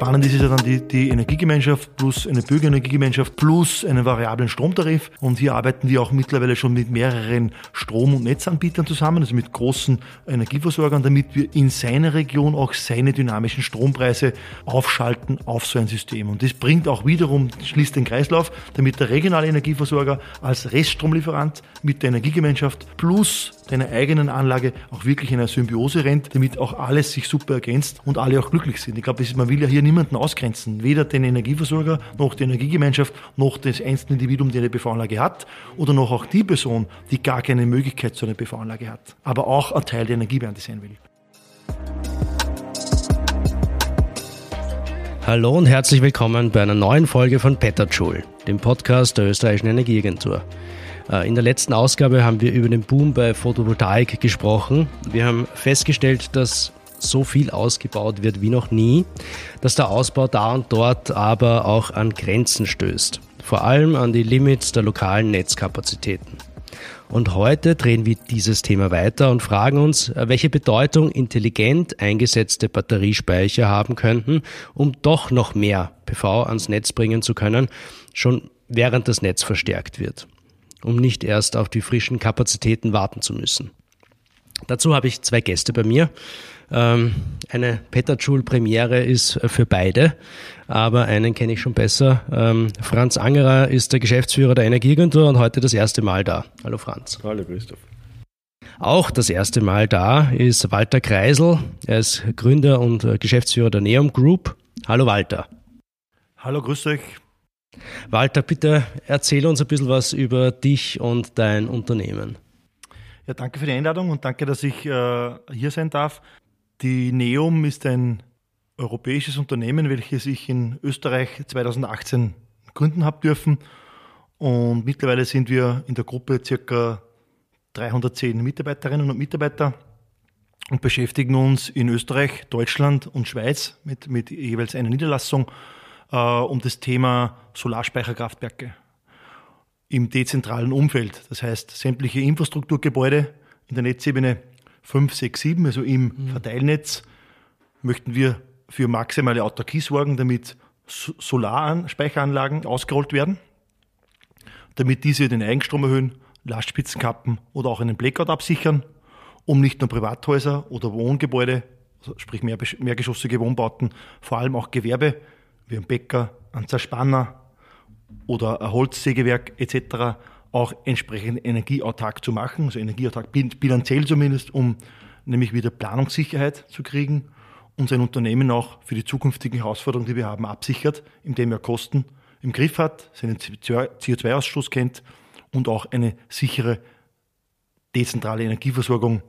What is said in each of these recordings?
Spannend ist ja dann die, die Energiegemeinschaft plus eine Bürgerenergiegemeinschaft plus einen variablen Stromtarif. Und hier arbeiten wir auch mittlerweile schon mit mehreren Strom- und Netzanbietern zusammen, also mit großen Energieversorgern, damit wir in seiner Region auch seine dynamischen Strompreise aufschalten auf so ein System. Und das bringt auch wiederum, schließt den Kreislauf, damit der regionale Energieversorger als Reststromlieferant mit der Energiegemeinschaft plus deiner eigenen Anlage auch wirklich in einer Symbiose rennt, damit auch alles sich super ergänzt und alle auch glücklich sind. Ich glaube, man will ja hier niemanden ausgrenzen, weder den Energieversorger noch die Energiegemeinschaft noch das einzelne Individuum, der eine PV-Anlage hat oder noch auch die Person, die gar keine Möglichkeit zu einer PV-Anlage hat, aber auch ein Teil der Energiewende sein will. Hallo und herzlich willkommen bei einer neuen Folge von Petterjoule, dem Podcast der österreichischen Energieagentur. Äh, in der letzten Ausgabe haben wir über den Boom bei Photovoltaik gesprochen. Wir haben festgestellt, dass so viel ausgebaut wird wie noch nie, dass der Ausbau da und dort aber auch an Grenzen stößt, vor allem an die Limits der lokalen Netzkapazitäten. Und heute drehen wir dieses Thema weiter und fragen uns, welche Bedeutung intelligent eingesetzte Batteriespeicher haben könnten, um doch noch mehr PV ans Netz bringen zu können, schon während das Netz verstärkt wird, um nicht erst auf die frischen Kapazitäten warten zu müssen. Dazu habe ich zwei Gäste bei mir. Ähm, eine Petterjoule-Premiere ist für beide, aber einen kenne ich schon besser. Ähm, Franz Angerer ist der Geschäftsführer der Energieagentur und heute das erste Mal da. Hallo Franz. Hallo Christoph. Auch das erste Mal da ist Walter Kreisel. Er ist Gründer und Geschäftsführer der Neom Group. Hallo Walter. Hallo, grüß euch. Walter, bitte erzähl uns ein bisschen was über dich und dein Unternehmen. Ja, danke für die Einladung und danke, dass ich äh, hier sein darf. Die Neum ist ein europäisches Unternehmen, welches ich in Österreich 2018 gründen habe dürfen. Und mittlerweile sind wir in der Gruppe circa 310 Mitarbeiterinnen und Mitarbeiter und beschäftigen uns in Österreich, Deutschland und Schweiz mit, mit jeweils einer Niederlassung um das Thema Solarspeicherkraftwerke im dezentralen Umfeld. Das heißt, sämtliche Infrastrukturgebäude in der Netzebene 5, 6, 7, also im mhm. Verteilnetz, möchten wir für maximale Autarkie sorgen, damit Solarspeicheranlagen ausgerollt werden, damit diese den Eigenstrom erhöhen, Lastspitzen kappen oder auch einen Blackout absichern, um nicht nur Privathäuser oder Wohngebäude, also sprich mehr, mehrgeschossige Wohnbauten, vor allem auch Gewerbe wie ein Bäcker, ein Zerspanner oder ein Holzsägewerk etc auch entsprechend energieautark zu machen, also energieautark bilanziell zumindest, um nämlich wieder Planungssicherheit zu kriegen und sein Unternehmen auch für die zukünftigen Herausforderungen, die wir haben, absichert, indem er Kosten im Griff hat, seinen CO2-Ausstoß kennt und auch eine sichere dezentrale Energieversorgung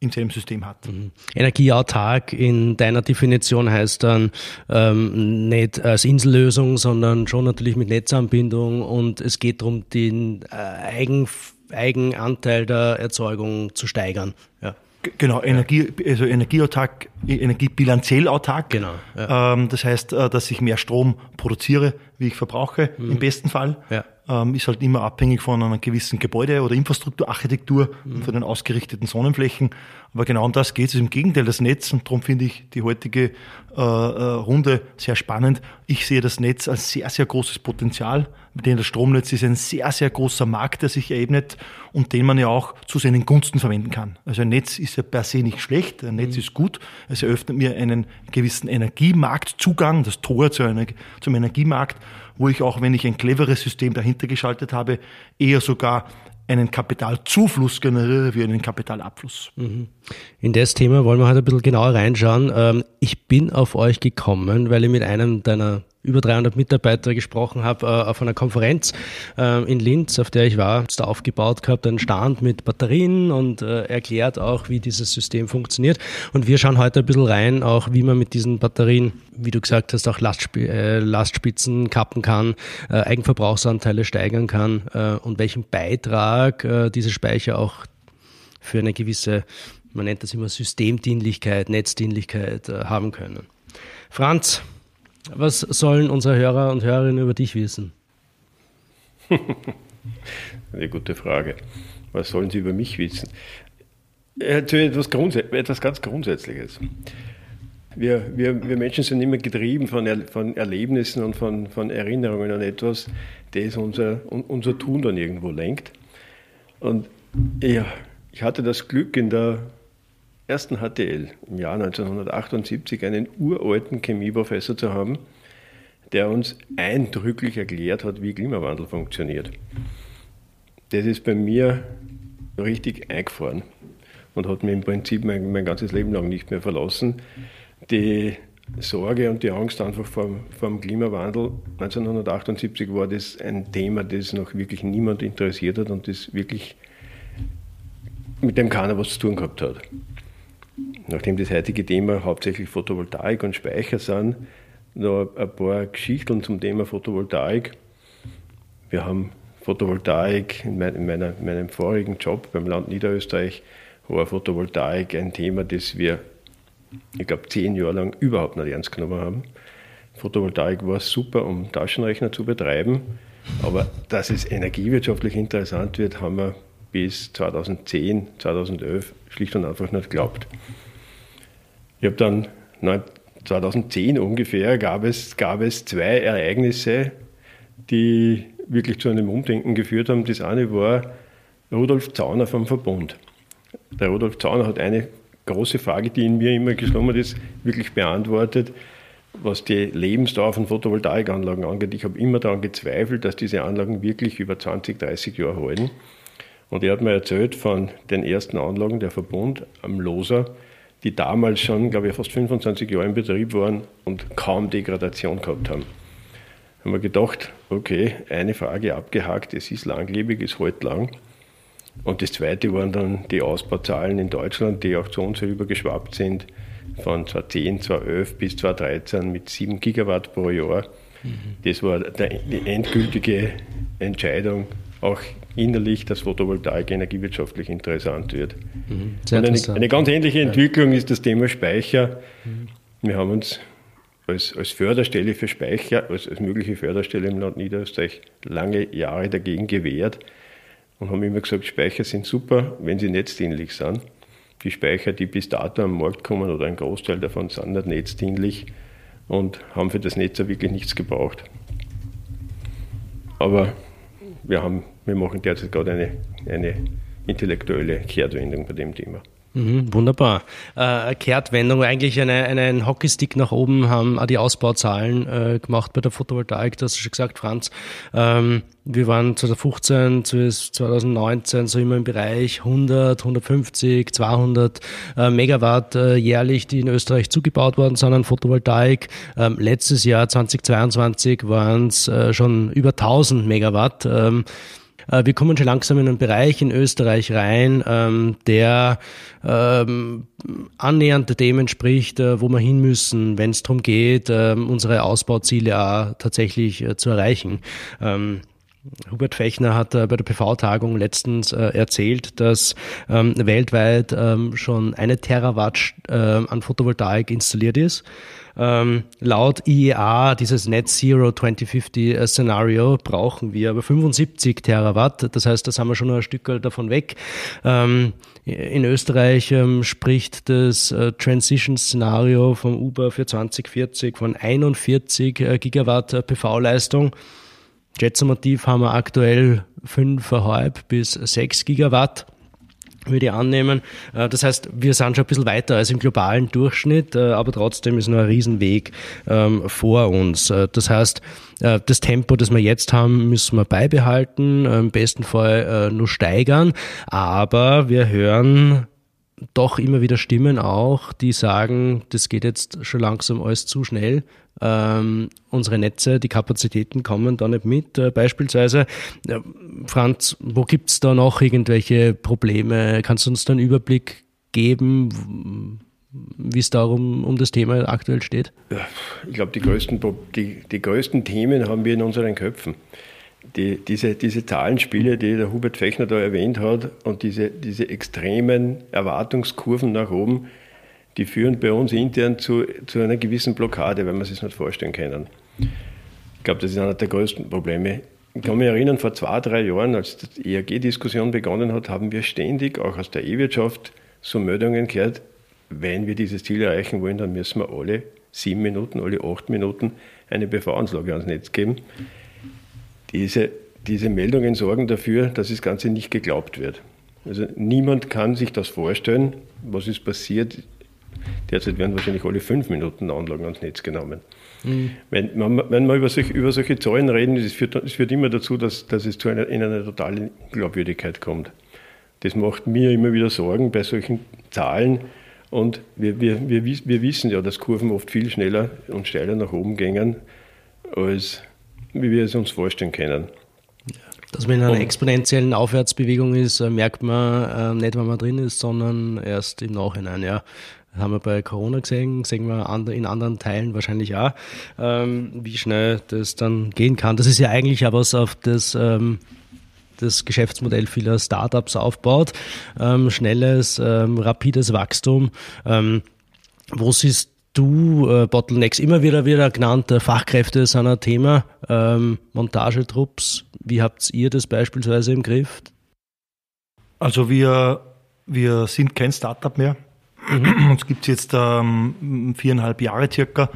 in seinem System hat. Mhm. Energieautark in deiner Definition heißt dann ähm, nicht als Insellösung, sondern schon natürlich mit Netzanbindung und es geht darum, den äh, Eigen, Eigenanteil der Erzeugung zu steigern. Ja. Genau, Energie, also energieautark, energiebilanziell autark. Genau. Ja. Ähm, das heißt, äh, dass ich mehr Strom produziere, wie ich verbrauche, mhm. im besten Fall. Ja ähm, ist halt immer abhängig von einer gewissen Gebäude- oder Infrastrukturarchitektur mhm. und von den ausgerichteten Sonnenflächen. Aber genau um das geht es. Im Gegenteil, das Netz, und darum finde ich die heutige äh, äh, Runde sehr spannend. Ich sehe das Netz als sehr, sehr großes Potenzial. Mit dem das Stromnetz ist ein sehr, sehr großer Markt, der sich ebnet und den man ja auch zu seinen Gunsten verwenden kann. Also ein Netz ist ja per se nicht schlecht, ein Netz mhm. ist gut. Es eröffnet mir einen gewissen Energiemarktzugang, das Tor zu einer, zum Energiemarkt wo ich auch, wenn ich ein cleveres System dahinter geschaltet habe, eher sogar einen Kapitalzufluss generiere wie einen Kapitalabfluss. Mhm. In das Thema wollen wir heute ein bisschen genauer reinschauen. Ähm, ich bin auf euch gekommen, weil ich mit einem deiner über 300 Mitarbeiter gesprochen habe äh, auf einer Konferenz äh, in Linz, auf der ich war, da aufgebaut gehabt, einen Stand mit Batterien und äh, erklärt auch, wie dieses System funktioniert. Und wir schauen heute ein bisschen rein, auch wie man mit diesen Batterien, wie du gesagt hast, auch Lastsp äh, Lastspitzen kappen kann, äh, Eigenverbrauchsanteile steigern kann äh, und welchen Beitrag diese Speicher auch für eine gewisse, man nennt das immer Systemdienlichkeit, Netzdienlichkeit haben können. Franz, was sollen unsere Hörer und Hörerinnen über dich wissen? Eine gute Frage. Was sollen sie über mich wissen? Etwas, etwas ganz Grundsätzliches. wir, wir, wir Menschen sind immer getrieben von, er, von Erlebnissen und von, von Erinnerungen an etwas, das unser, unser Tun dann irgendwo lenkt. Und ja, ich hatte das Glück, in der ersten HTL im Jahr 1978 einen uralten Chemieprofessor zu haben, der uns eindrücklich erklärt hat, wie Klimawandel funktioniert. Das ist bei mir richtig eingefahren und hat mich im Prinzip mein, mein ganzes Leben lang nicht mehr verlassen. Die Sorge und die Angst einfach vor, vor dem Klimawandel. 1978 war das ein Thema, das noch wirklich niemand interessiert hat und das wirklich mit dem keiner was zu tun gehabt hat. Nachdem das heutige Thema hauptsächlich Photovoltaik und Speicher sind, noch ein paar Geschichten zum Thema Photovoltaik. Wir haben Photovoltaik in, meiner, meinem vorigen Job beim Land Niederösterreich war Photovoltaik ein Thema, das wir, ich glaube, zehn Jahre lang überhaupt nicht ernst genommen haben. Photovoltaik war super, um Taschenrechner zu betreiben, aber dass es energiewirtschaftlich interessant wird, haben wir bis 2010, 2011 schlicht und einfach nicht geglaubt. Ich habe dann 2010 ungefähr gab es, gab es zwei Ereignisse, die wirklich zu einem Umdenken geführt haben. Das eine war Rudolf Zauner vom Verbund. Der Rudolf Zauner hat eine große Frage, die in mir immer geschlommen ist, wirklich beantwortet, was die Lebensdauer von Photovoltaikanlagen angeht. Ich habe immer daran gezweifelt, dass diese Anlagen wirklich über 20, 30 Jahre halten. Und er hat mir erzählt von den ersten Anlagen der Verbund am Loser, die damals schon, glaube ich, fast 25 Jahre in Betrieb waren und kaum Degradation gehabt haben. Da haben wir gedacht, okay, eine Frage abgehakt, es ist langlebig, es hält lang. Und das zweite waren dann die Ausbauzahlen in Deutschland, die auch zu uns herübergeschwappt sind, von 2010, 2011 bis 2013 mit 7 Gigawatt pro Jahr. Mhm. Das war die endgültige Entscheidung, auch innerlich, dass Photovoltaik energiewirtschaftlich interessant wird. Mhm. Eine, eine, ganz ähnliche Entwicklung ist das Thema Speicher. Mhm. Wir haben uns als, als Förderstelle für Speicher, als, als mögliche Förderstelle im Land Niederösterreich lange Jahre dagegen gewehrt und haben immer gesagt, Speicher sind super, wenn sie netzdienlich sind. Die Speicher, die bis dato am Markt kommen oder ein Großteil davon sind nicht netzdienlich und haben für das Netz auch wirklich nichts gebraucht. Aber wir, haben, wir machen derzeit gerade eine, eine intellektuelle Kehrtwendung bei dem Thema. Mhm, wunderbar. Äh, Kehrtwendung, eigentlich eine, einen Hockeystick nach oben haben auch die Ausbauzahlen äh, gemacht bei der Photovoltaik. Das hast du schon gesagt, Franz. Ähm, wir waren 2015 bis 2019 so immer im Bereich 100, 150, 200 äh, Megawatt äh, jährlich, die in Österreich zugebaut worden sind an Photovoltaik. Ähm, letztes Jahr 2022 waren es äh, schon über 1000 Megawatt. Ähm, äh, wir kommen schon langsam in einen Bereich in Österreich rein, ähm, der ähm, annähernd dem entspricht, äh, wo wir hin müssen, wenn es darum geht, ähm, unsere Ausbauziele auch tatsächlich äh, zu erreichen. Hubert Fechner hat äh, bei der PV-Tagung letztens äh, erzählt, dass ähm, weltweit ähm, schon eine Terawatt äh, an Photovoltaik installiert ist. Ähm, laut IEA, dieses Net Zero 2050 äh, Szenario, brauchen wir aber 75 Terawatt. Das heißt, da sind wir schon ein Stück davon weg. Ähm, in Österreich ähm, spricht das äh, Transition-Szenario vom Uber für 2040 von 41 äh, Gigawatt äh, PV-Leistung. Jetsomotiv haben wir aktuell 5,5 bis 6 Gigawatt würde ich annehmen. Äh, das heißt, wir sind schon ein bisschen weiter als im globalen Durchschnitt, äh, aber trotzdem ist noch ein Riesenweg ähm, vor uns. Äh, das heißt, das Tempo, das wir jetzt haben, müssen wir beibehalten, im besten Fall nur steigern, aber wir hören doch immer wieder Stimmen auch, die sagen, das geht jetzt schon langsam alles zu schnell. Ähm, unsere Netze, die Kapazitäten kommen da nicht mit. Äh, beispielsweise, äh, Franz, wo gibt's da noch irgendwelche Probleme? Kannst du uns da einen Überblick geben, wie es darum um das Thema aktuell steht? Ich glaube, die größten, die, die größten Themen haben wir in unseren Köpfen die, diese, diese Zahlenspiele, die der Hubert Fechner da erwähnt hat, und diese, diese extremen Erwartungskurven nach oben, die führen bei uns intern zu, zu einer gewissen Blockade, weil es sich nicht vorstellen können. Ich glaube, das ist einer der größten Probleme. Ich kann mich erinnern, vor zwei, drei Jahren, als die ERG-Diskussion begonnen hat, haben wir ständig, auch aus der E-Wirtschaft, so Meldungen gehört, wenn wir dieses Ziel erreichen wollen, dann müssen wir alle sieben Minuten, alle acht Minuten eine PV-Anlage ans Netz geben. Diese, diese Meldungen sorgen dafür, dass das Ganze nicht geglaubt wird. Also niemand kann sich das vorstellen, was ist passiert. Derzeit werden wahrscheinlich alle fünf Minuten Anlagen ans Netz genommen. Mhm. Wenn, man, wenn wir über solche, über solche Zahlen reden, das führt, das führt immer dazu, dass, dass es zu einer, in eine totale Glaubwürdigkeit kommt. Das macht mir immer wieder Sorgen bei solchen Zahlen. Und wir, wir, wir, wir wissen ja, dass Kurven oft viel schneller und steiler nach oben gehen, als wie wir es uns vorstellen können. Dass man in einer exponentiellen Aufwärtsbewegung ist, äh, merkt man äh, nicht, wenn man drin ist, sondern erst im Nachhinein. Ja. Das haben wir bei Corona gesehen, sehen wir in anderen Teilen wahrscheinlich auch, ähm, wie schnell das dann gehen kann. Das ist ja eigentlich auch was auf das ähm, das Geschäftsmodell vieler Startups aufbaut. Ähm, schnelles, rapides Wachstum. Wo siehst du äh, Bottlenecks immer wieder wieder genannt? Äh, Fachkräfte sind ein Thema. Ähm, Montagetrupps. Wie habt ihr das beispielsweise im Griff? Also wir, wir sind kein Startup mehr. Mhm. Uns gibt es jetzt ähm, viereinhalb Jahre circa.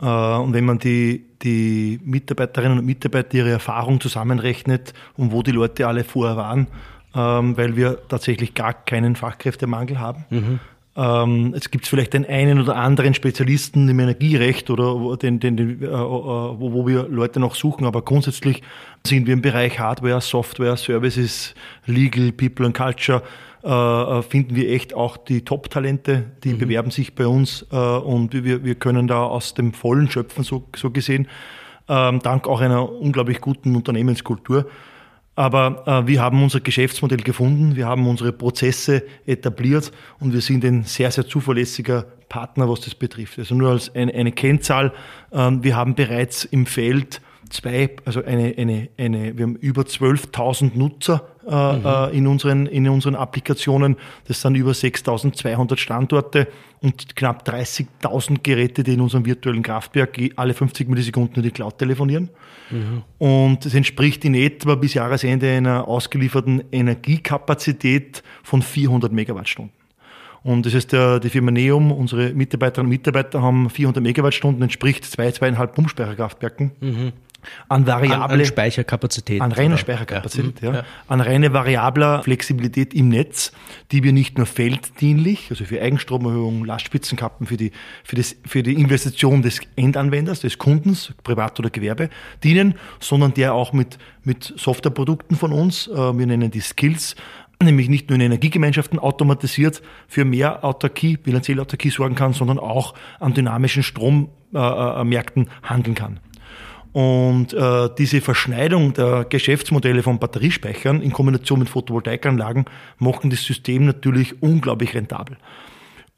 Äh, und wenn man die, die Mitarbeiterinnen und Mitarbeiter ihre Erfahrung zusammenrechnet und wo die Leute alle vorher waren, ähm, weil wir tatsächlich gar keinen Fachkräftemangel haben. Mhm. Ähm, es gibt vielleicht den einen oder anderen Spezialisten im Energierecht oder den, den, den, äh, äh, wo, wo wir Leute noch suchen, aber grundsätzlich sind wir im Bereich Hardware, Software, Services, Legal, People and Culture äh, äh, finden wir echt auch die Top-Talente, die mhm. bewerben sich bei uns äh, und wir, wir können da aus dem Vollen schöpfen, so, so gesehen, ähm, dank auch einer unglaublich guten Unternehmenskultur. Aber äh, wir haben unser Geschäftsmodell gefunden, wir haben unsere Prozesse etabliert und wir sind ein sehr, sehr zuverlässiger Partner, was das betrifft. Also nur als eine, eine Kennzahl, äh, wir haben bereits im Feld zwei, also eine, eine, eine, wir haben über 12.000 Nutzer äh, mhm. Äh, in, unseren, in unseren Applikationen. Das sind über 6.200 Standorte und knapp 30.000 Geräte, die in unserem virtuellen Kraftwerk alle 50 Millisekunden in die Cloud telefonieren. Mhm. Und das entspricht in etwa bis Jahresende einer ausgelieferten Energiekapazität von 400 Megawattstunden. Und das ist der, die Firma Neum, unsere Mitarbeiterinnen und Mitarbeiter haben 400 Megawattstunden, entspricht zwei, zweieinhalb Pumpspeicherkraftwerken. Mhm an variable an, an Speicherkapazität. An reine Speicherkapazität, ja. ja. An reine variabler Flexibilität im Netz, die wir nicht nur felddienlich, also für Eigenstromerhöhung, Lastspitzenkappen für die, für, das, für die Investition des Endanwenders, des Kundens, Privat oder Gewerbe, dienen, sondern der auch mit, mit Softwareprodukten von uns, äh, wir nennen die Skills, nämlich nicht nur in Energiegemeinschaften automatisiert für mehr Autarkie, bilanzielle Autarkie sorgen kann, sondern auch an dynamischen Strommärkten äh, äh handeln kann. Und äh, diese Verschneidung der Geschäftsmodelle von Batteriespeichern in Kombination mit Photovoltaikanlagen machen das System natürlich unglaublich rentabel.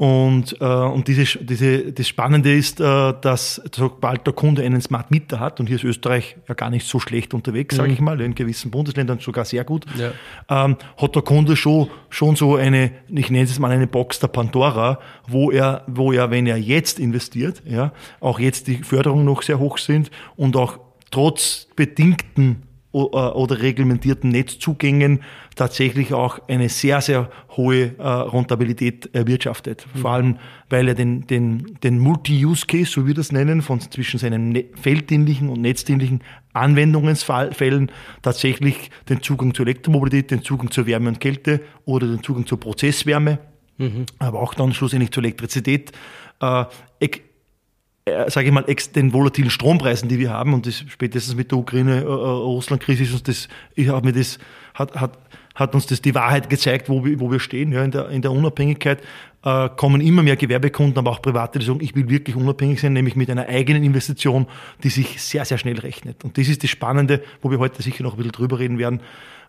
Und, äh, und diese, diese, das Spannende ist, äh, dass sobald der Kunde einen Smart Meter hat, und hier ist Österreich ja gar nicht so schlecht unterwegs, sage mhm. ich mal, in gewissen Bundesländern sogar sehr gut, ja. ähm, hat der Kunde schon, schon so eine, ich nenne es mal eine Box der Pandora, wo er, wo er, wenn er jetzt investiert, ja, auch jetzt die Förderungen noch sehr hoch sind und auch trotz bedingten oder reglementierten Netzzugängen tatsächlich auch eine sehr, sehr hohe äh, Rentabilität erwirtschaftet. Mhm. Vor allem, weil er den, den, den Multi-Use-Case, so wie wir das nennen, von zwischen seinen ne felddienlichen und netzdienlichen Anwendungsfällen tatsächlich den Zugang zur Elektromobilität, den Zugang zur Wärme und Kälte oder den Zugang zur Prozesswärme, mhm. aber auch dann schlussendlich zur Elektrizität äh, äh, sage ich mal, den volatilen Strompreisen, die wir haben, und das spätestens mit der Ukraine-Russland-Krise ist uns das, ich habe mir das, hat, hat, hat uns das die Wahrheit gezeigt, wo wir, wo wir stehen, ja, in der, in der Unabhängigkeit, äh, kommen immer mehr Gewerbekunden, aber auch Private, die sagen, ich will wirklich unabhängig sein, nämlich mit einer eigenen Investition, die sich sehr, sehr schnell rechnet. Und das ist das Spannende, wo wir heute sicher noch ein bisschen drüber reden werden,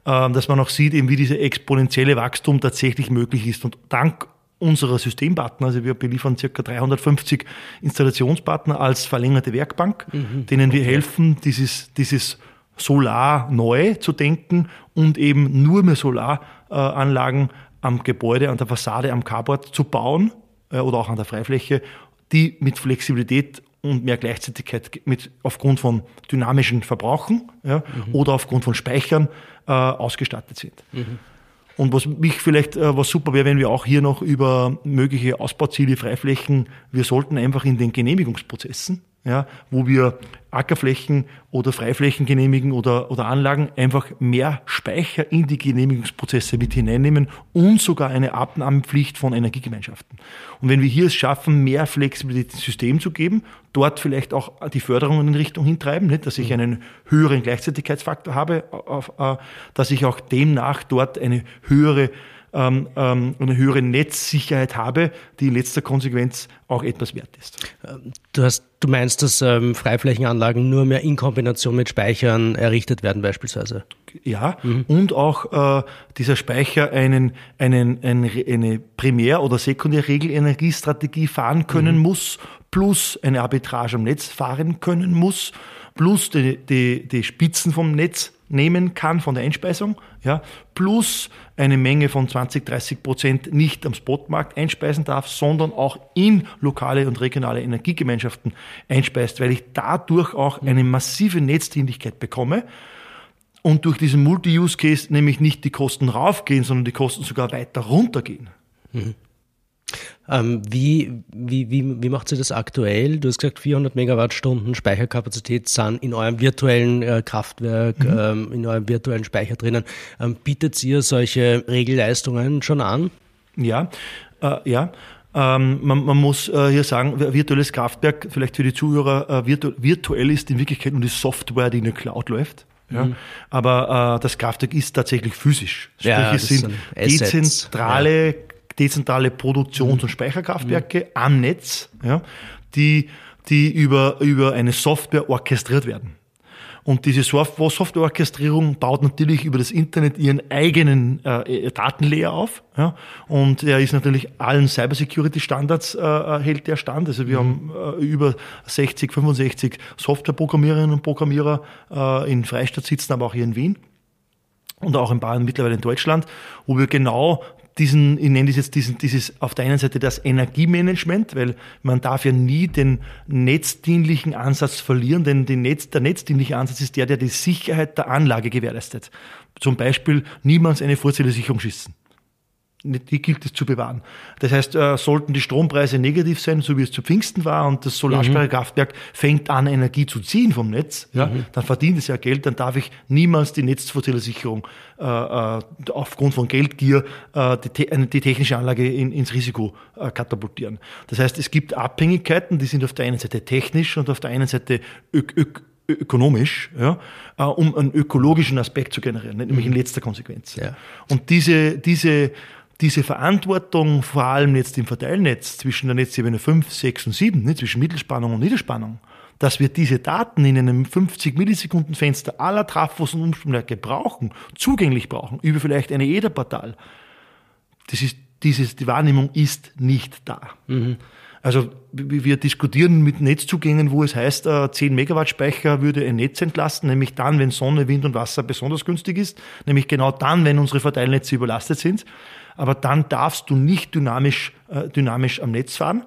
äh, dass man auch sieht, eben wie diese exponentielle Wachstum tatsächlich möglich ist. Und dank unserer Systempartner, also wir beliefern circa 350 Installationspartner als verlängerte Werkbank, mhm. denen wir helfen, dieses, dieses Solar neu zu denken und eben nur mehr Solaranlagen am Gebäude, an der Fassade, am Carport zu bauen äh, oder auch an der Freifläche, die mit Flexibilität und mehr Gleichzeitigkeit mit, aufgrund von dynamischen Verbrauchen ja, mhm. oder aufgrund von Speichern äh, ausgestattet sind. Mhm. Und was mich vielleicht, äh, was super wäre, wenn wir auch hier noch über mögliche Ausbauziele, Freiflächen, wir sollten einfach in den Genehmigungsprozessen ja, wo wir Ackerflächen oder Freiflächen genehmigen oder, oder Anlagen einfach mehr Speicher in die Genehmigungsprozesse mit hineinnehmen und sogar eine Abnahmepflicht von Energiegemeinschaften. Und wenn wir hier es schaffen, mehr Flexibilität ins System zu geben, dort vielleicht auch die Förderung in Richtung hintreiben, nicht, dass ich mhm. einen höheren Gleichzeitigkeitsfaktor habe, äh, dass ich auch demnach dort eine höhere ähm, ähm, eine höhere Netzsicherheit habe, die in letzter Konsequenz auch etwas wert ist. Du, hast, du meinst, dass ähm, Freiflächenanlagen nur mehr in Kombination mit Speichern errichtet werden beispielsweise? Ja, mhm. und auch äh, dieser Speicher einen, einen, ein, eine Primär- oder Sekundärregelenergiestrategie fahren können mhm. muss, plus eine Arbitrage am Netz fahren können muss, plus die, die, die Spitzen vom Netz nehmen kann von der Einspeisung, ja, plus eine Menge von 20, 30 Prozent nicht am Spotmarkt einspeisen darf, sondern auch in lokale und regionale Energiegemeinschaften einspeist, weil ich dadurch auch eine massive Netzdienlichkeit bekomme und durch diesen Multi-Use-Case nämlich nicht die Kosten raufgehen, sondern die Kosten sogar weiter runtergehen. Mhm. Ähm, wie, wie, wie, wie macht sie das aktuell? Du hast gesagt, 400 Megawattstunden Speicherkapazität sind in eurem virtuellen äh, Kraftwerk, mhm. ähm, in eurem virtuellen Speicher drinnen. Ähm, bietet ihr solche Regelleistungen schon an? Ja, äh, ja. Ähm, man, man, muss äh, hier sagen, virtuelles Kraftwerk, vielleicht für die Zuhörer, äh, virtu virtuell ist in Wirklichkeit nur die Software, die in der Cloud läuft. Ja? Mhm. Aber äh, das Kraftwerk ist tatsächlich physisch. Sprich, ja, es sind dezentrale ja dezentrale Produktions- und Speicherkraftwerke mhm. am Netz, ja, die, die über, über eine Software orchestriert werden. Und diese Softwareorchestrierung baut natürlich über das Internet ihren eigenen äh, Datenlayer auf. Ja? Und er ist natürlich allen Cybersecurity-Standards äh, hält der stand. Also wir mhm. haben äh, über 60, 65 Softwareprogrammiererinnen und Programmierer äh, in Freistadt sitzen, aber auch hier in Wien und auch in Bayern mittlerweile in Deutschland, wo wir genau diesen, ich nenne das jetzt diesen, dieses auf der einen Seite das Energiemanagement, weil man darf ja nie den netzdienlichen Ansatz verlieren, denn Netz, der netzdienliche Ansatz ist der, der die Sicherheit der Anlage gewährleistet. Zum Beispiel niemals eine Vorzählersicherung schießen die gilt es zu bewahren. Das heißt, äh, sollten die Strompreise negativ sein, so wie es zu Pfingsten war, und das Solarspeicherkraftwerk fängt an, Energie zu ziehen vom Netz, ja, mhm. dann verdient es ja Geld, dann darf ich niemals die Netzvorteilsicherung äh, äh, aufgrund von Geldgier äh, die, die, technische Anlage in, ins Risiko äh, katapultieren. Das heißt, es gibt Abhängigkeiten, die sind auf der einen Seite technisch und auf der einen Seite ök, ök, ökonomisch, ja, äh, um einen ökologischen Aspekt zu generieren, nämlich in mhm. letzter Konsequenz. Ja. Und diese, diese diese Verantwortung, vor allem jetzt im Verteilnetz zwischen der Netzebene 5, 6 und 7, nicht, zwischen Mittelspannung und Niederspannung, dass wir diese Daten in einem 50 Millisekunden Fenster aller Trafos und Umstromwerke brauchen, zugänglich brauchen, über vielleicht eine EDA-Portal. Das ist, dieses, die Wahrnehmung ist nicht da. Mhm. Also wir diskutieren mit Netzzugängen, wo es heißt, 10 äh, Megawatt Speicher würde ein Netz entlasten, nämlich dann, wenn Sonne, Wind und Wasser besonders günstig ist, nämlich genau dann, wenn unsere Verteilnetze überlastet sind aber dann darfst du nicht dynamisch, äh, dynamisch am Netz fahren,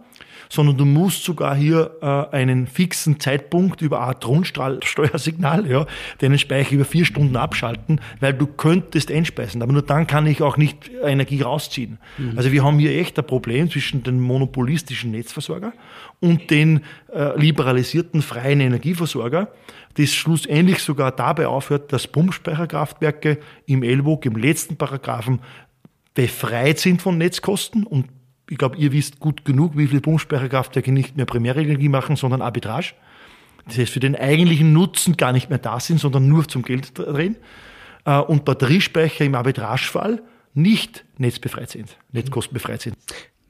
sondern du musst sogar hier äh, einen fixen Zeitpunkt über Art Grundsteuersignal, ja, deinen Speicher über vier Stunden abschalten, weil du könntest einspeisen. Aber nur dann kann ich auch nicht Energie rausziehen. Mhm. Also wir haben hier echt ein Problem zwischen dem monopolistischen Netzversorger und den äh, liberalisierten freien Energieversorger, das schlussendlich sogar dabei aufhört, dass Pumpspeicherkraftwerke im Ellbogen, im letzten Paragraphen, befreit sind von Netzkosten und ich glaube, ihr wisst gut genug, wie viele Pumpspeicherkraftwerke nicht mehr Primärenergie machen, sondern Arbitrage. Das heißt, für den eigentlichen Nutzen gar nicht mehr da sind, sondern nur zum Geld drehen. Äh, und Batteriespeicher im Arbitragefall nicht netzbefreit sind, netzkostenbefreit sind.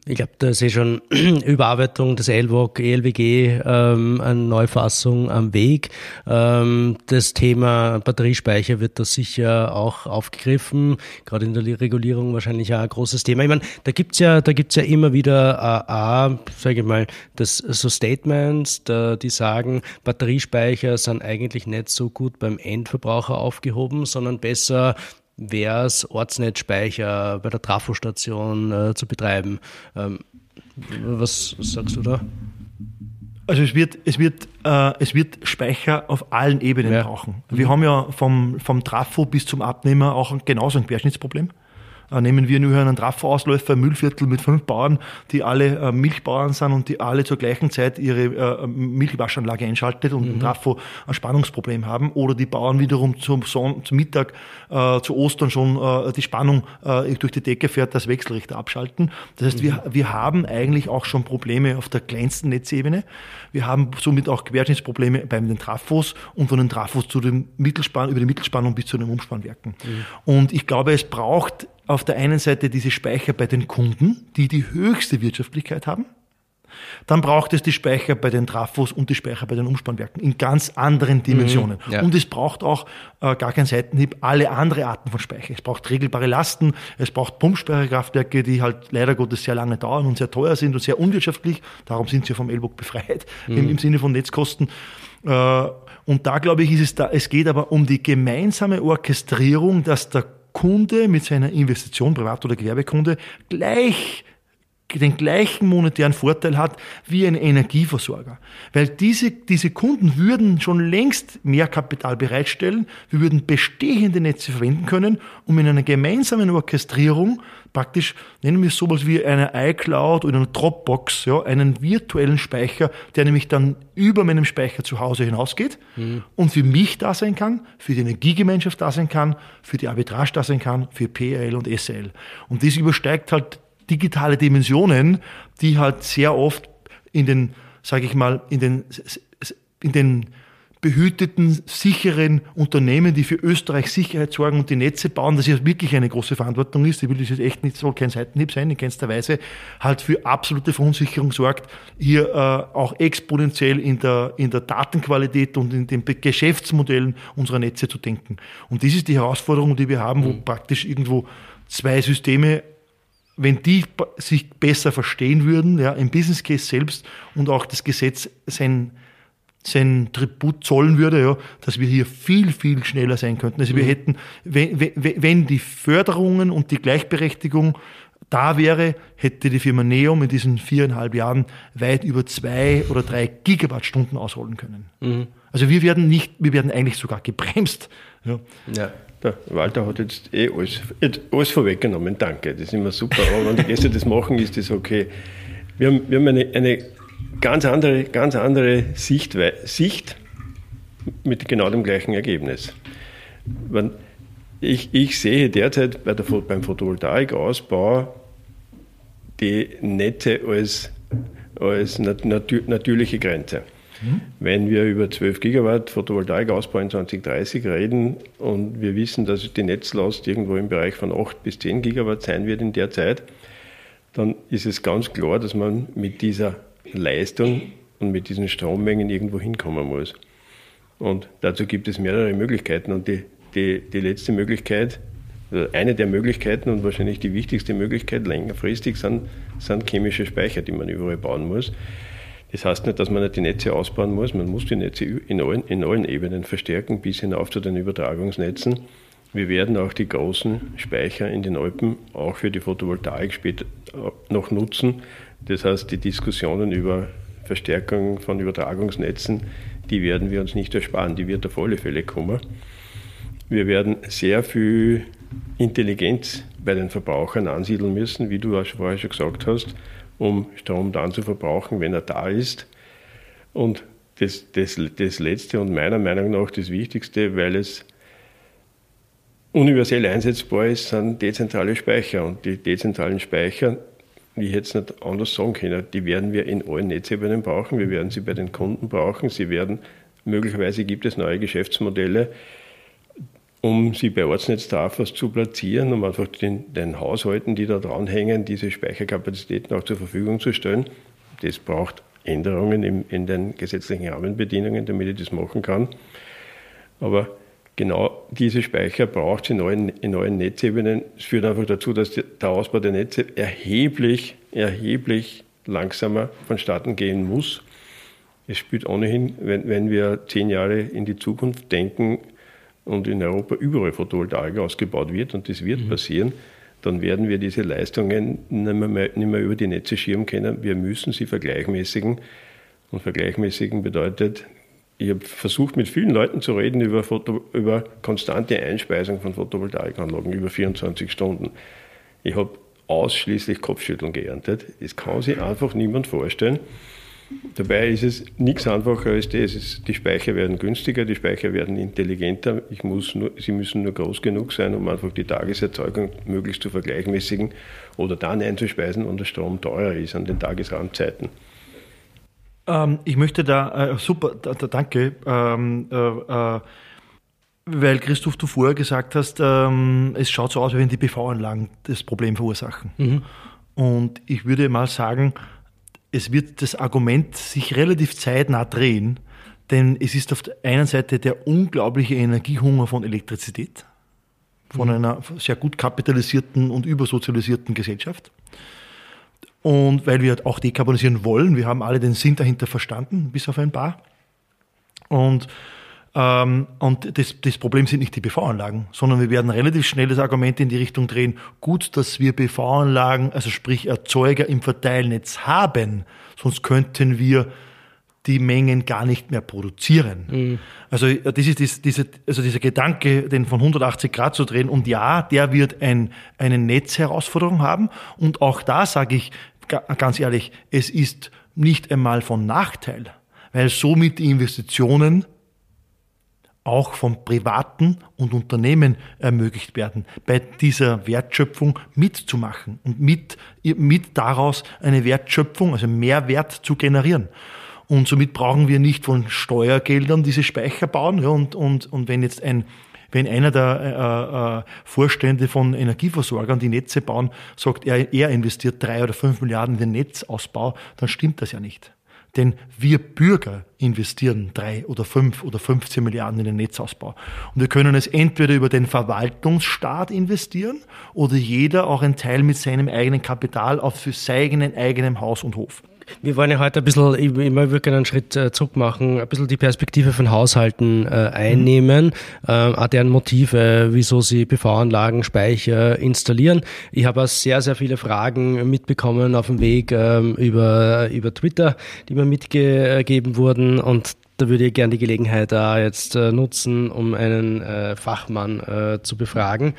Ich glaube, da ist eh schon Überarbeitung des LWOG, ELWG, ähm, eine Neufassung am Weg. Ähm, das Thema Batteriespeicher wird da sicher auch aufgegriffen, gerade in der Regulierung wahrscheinlich auch ein großes Thema. Ich meine, da gibt's ja, da gibt's ja immer wieder, äh, sage ich mal, das, so Statements, da, die sagen, Batteriespeicher sind eigentlich nicht so gut beim Endverbraucher aufgehoben, sondern besser wäre es, Ortsnetzspeicher bei der Trafostation äh, zu betreiben. Ähm, was sagst du da? Also es wird, es wird, äh, es wird Speicher auf allen Ebenen ja. brauchen. Wir mhm. haben ja vom, vom Trafo bis zum Abnehmer auch genauso ein Querschnittsproblem. Äh, nehmen wir nur einen Trafo-Ausläufer, Müllviertel mit fünf Bauern, die alle äh, Milchbauern sind und die alle zur gleichen Zeit ihre äh, Milchwaschanlage einschaltet und mhm. ein Trafo ein Spannungsproblem haben. Oder die Bauern wiederum zum, Son zum Mittag, äh, zu Ostern schon äh, die Spannung äh, durch die Decke fährt, das Wechselrichter abschalten. Das heißt, mhm. wir, wir haben eigentlich auch schon Probleme auf der kleinsten Netzebene. Wir haben somit auch Querschnittsprobleme bei den Trafos und von den Trafos zu den Mittelspann, über die Mittelspannung bis zu den Umspannwerken. Mhm. Und ich glaube, es braucht auf der einen Seite diese Speicher bei den Kunden, die die höchste Wirtschaftlichkeit haben. Dann braucht es die Speicher bei den Trafos und die Speicher bei den Umspannwerken in ganz anderen Dimensionen. Mhm, ja. Und es braucht auch äh, gar kein Seitenhieb alle andere Arten von Speicher. Es braucht regelbare Lasten, es braucht Pumpspeicherkraftwerke, die halt leider Gottes sehr lange dauern und sehr teuer sind und sehr unwirtschaftlich. Darum sind sie vom Ellbock befreit mhm. im, im Sinne von Netzkosten. Äh, und da glaube ich, ist es da, es geht aber um die gemeinsame Orchestrierung, dass der Kunde mit seiner Investition, Privat- oder Gewerbekunde, gleich den gleichen monetären Vorteil hat wie ein Energieversorger. Weil diese, diese Kunden würden schon längst mehr Kapital bereitstellen, wir würden bestehende Netze verwenden können, um in einer gemeinsamen Orchestrierung praktisch, nennen wir es sowas wie eine iCloud oder eine Dropbox, ja, einen virtuellen Speicher, der nämlich dann über meinem Speicher zu Hause hinausgeht mhm. und für mich da sein kann, für die Energiegemeinschaft da sein kann, für die Arbitrage da sein kann, für PRL und SL. Und das übersteigt halt digitale Dimensionen, die halt sehr oft in den, sage ich mal, in den, in den behüteten, sicheren Unternehmen, die für Österreich Sicherheit sorgen und die Netze bauen, das ja wirklich eine große Verantwortung ist, ich will das jetzt echt nicht, soll kein Seitenhieb sein, in keinster Weise, halt für absolute Verunsicherung sorgt, hier äh, auch exponentiell in der, in der Datenqualität und in den Geschäftsmodellen unserer Netze zu denken. Und das ist die Herausforderung, die wir haben, wo mhm. praktisch irgendwo zwei Systeme wenn die sich besser verstehen würden, ja, im Business Case selbst und auch das Gesetz sein, sein Tribut zollen würde, ja, dass wir hier viel, viel schneller sein könnten. Also wir mhm. hätten, wenn, wenn die Förderungen und die Gleichberechtigung da wäre, hätte die Firma Neom in diesen viereinhalb Jahren weit über zwei oder drei Gigawattstunden ausholen können. Mhm. Also wir werden nicht, wir werden eigentlich sogar gebremst. Ja. ja. Der Walter hat jetzt eh alles, alles vorweggenommen, danke, das ist immer super. Aber wenn die Gäste das machen, ist das okay. Wir haben, wir haben eine, eine ganz andere, ganz andere Sicht, Sicht mit genau dem gleichen Ergebnis. Ich, ich sehe derzeit bei der, beim Photovoltaikausbau die Netze als, als nat, natürliche Grenze. Mhm. Wenn wir über 12 Gigawatt Photovoltaikausbau in 2030 reden und wir wissen, dass die Netzlast irgendwo im Bereich von 8 bis 10 Gigawatt sein wird in der Zeit, dann ist es ganz klar, dass man mit dieser Leistung und mit diesen Strommengen irgendwo hinkommen muss. Und dazu gibt es mehrere Möglichkeiten. Und die, die, die letzte Möglichkeit, also eine der Möglichkeiten und wahrscheinlich die wichtigste Möglichkeit längerfristig sind, sind chemische Speicher, die man überall bauen muss. Das heißt nicht, dass man nicht die Netze ausbauen muss, man muss die Netze in allen, in allen Ebenen verstärken, bis hinauf zu den Übertragungsnetzen. Wir werden auch die großen Speicher in den Alpen auch für die Photovoltaik später noch nutzen. Das heißt, die Diskussionen über Verstärkung von Übertragungsnetzen, die werden wir uns nicht ersparen, die wird auf alle Fälle kommen. Wir werden sehr viel Intelligenz bei den Verbrauchern ansiedeln müssen, wie du auch vorher schon gesagt hast um Strom dann zu verbrauchen, wenn er da ist. Und das, das, das Letzte und meiner Meinung nach das Wichtigste, weil es universell einsetzbar ist, sind dezentrale Speicher. Und die dezentralen Speicher, wie ich jetzt nicht anders sagen können, die werden wir in allen Netzebenen brauchen. Wir werden sie bei den Kunden brauchen. Sie werden, möglicherweise gibt es neue Geschäftsmodelle, um sie bei Ortsnetztrafos zu platzieren, um einfach den, den Haushalten, die da dranhängen, diese Speicherkapazitäten auch zur Verfügung zu stellen. Das braucht Änderungen im, in den gesetzlichen Rahmenbedingungen, damit ich das machen kann. Aber genau diese Speicher braucht es in neuen, in neuen Netzebenen. Es führt einfach dazu, dass der Ausbau der Netze erheblich, erheblich langsamer vonstatten gehen muss. Es spielt ohnehin, wenn, wenn wir zehn Jahre in die Zukunft denken, und in Europa überall Photovoltaik ausgebaut wird, und das wird mhm. passieren, dann werden wir diese Leistungen nicht mehr, nicht mehr über die Netze schirmen können. Wir müssen sie vergleichmäßigen. Und vergleichmäßigen bedeutet, ich habe versucht, mit vielen Leuten zu reden über, Foto, über konstante Einspeisung von Photovoltaikanlagen über 24 Stunden. Ich habe ausschließlich Kopfschütteln geerntet. Das kann sich einfach niemand vorstellen. Dabei ist es nichts einfacher als das. die Speicher werden günstiger, die Speicher werden intelligenter. Ich muss nur, sie müssen nur groß genug sein, um einfach die Tageserzeugung möglichst zu vergleichmäßigen oder dann einzuspeisen, wenn der Strom teurer ist an den Tagesrandzeiten. Ähm, ich möchte da, äh, super, da, da, danke, ähm, äh, äh, weil Christoph, du vorher gesagt hast, ähm, es schaut so aus, wie wenn die PV-Anlagen das Problem verursachen. Mhm. Und ich würde mal sagen, es wird das Argument sich relativ zeitnah drehen, denn es ist auf der einen Seite der unglaubliche Energiehunger von Elektrizität, von mhm. einer sehr gut kapitalisierten und übersozialisierten Gesellschaft. Und weil wir auch dekarbonisieren wollen, wir haben alle den Sinn dahinter verstanden, bis auf ein paar. Und und das, das Problem sind nicht die PV-Anlagen, sondern wir werden relativ schnell das Argument in die Richtung drehen, gut, dass wir PV-Anlagen, also sprich Erzeuger im Verteilnetz haben, sonst könnten wir die Mengen gar nicht mehr produzieren. Mhm. Also das ist das, diese, also dieser Gedanke, den von 180 Grad zu drehen. Und ja, der wird ein, eine Netzherausforderung haben. Und auch da sage ich ganz ehrlich, es ist nicht einmal von Nachteil, weil somit die Investitionen auch von Privaten und Unternehmen ermöglicht werden, bei dieser Wertschöpfung mitzumachen und mit, mit daraus eine Wertschöpfung, also Mehrwert zu generieren. Und somit brauchen wir nicht von Steuergeldern diese Speicher bauen. Ja, und, und, und wenn jetzt ein, wenn einer der äh, äh, Vorstände von Energieversorgern die Netze bauen, sagt, er, er investiert drei oder fünf Milliarden in den Netzausbau, dann stimmt das ja nicht. Denn wir Bürger investieren drei oder fünf oder 15 Milliarden in den Netzausbau. Und wir können es entweder über den Verwaltungsstaat investieren oder jeder auch ein Teil mit seinem eigenen Kapital auf für seinen eigenen Haus und Hof. Wir wollen ja heute ein bisschen, ich, ich gerne einen Schritt äh, zurück machen, ein bisschen die Perspektive von Haushalten äh, einnehmen, mhm. äh, deren Motive, wieso sie PV-Anlagen, Speicher installieren. Ich habe auch sehr, sehr viele Fragen mitbekommen auf dem Weg ähm, über, über Twitter, die mir mitgegeben wurden und da würde ich gerne die Gelegenheit da jetzt äh, nutzen, um einen äh, Fachmann äh, zu befragen.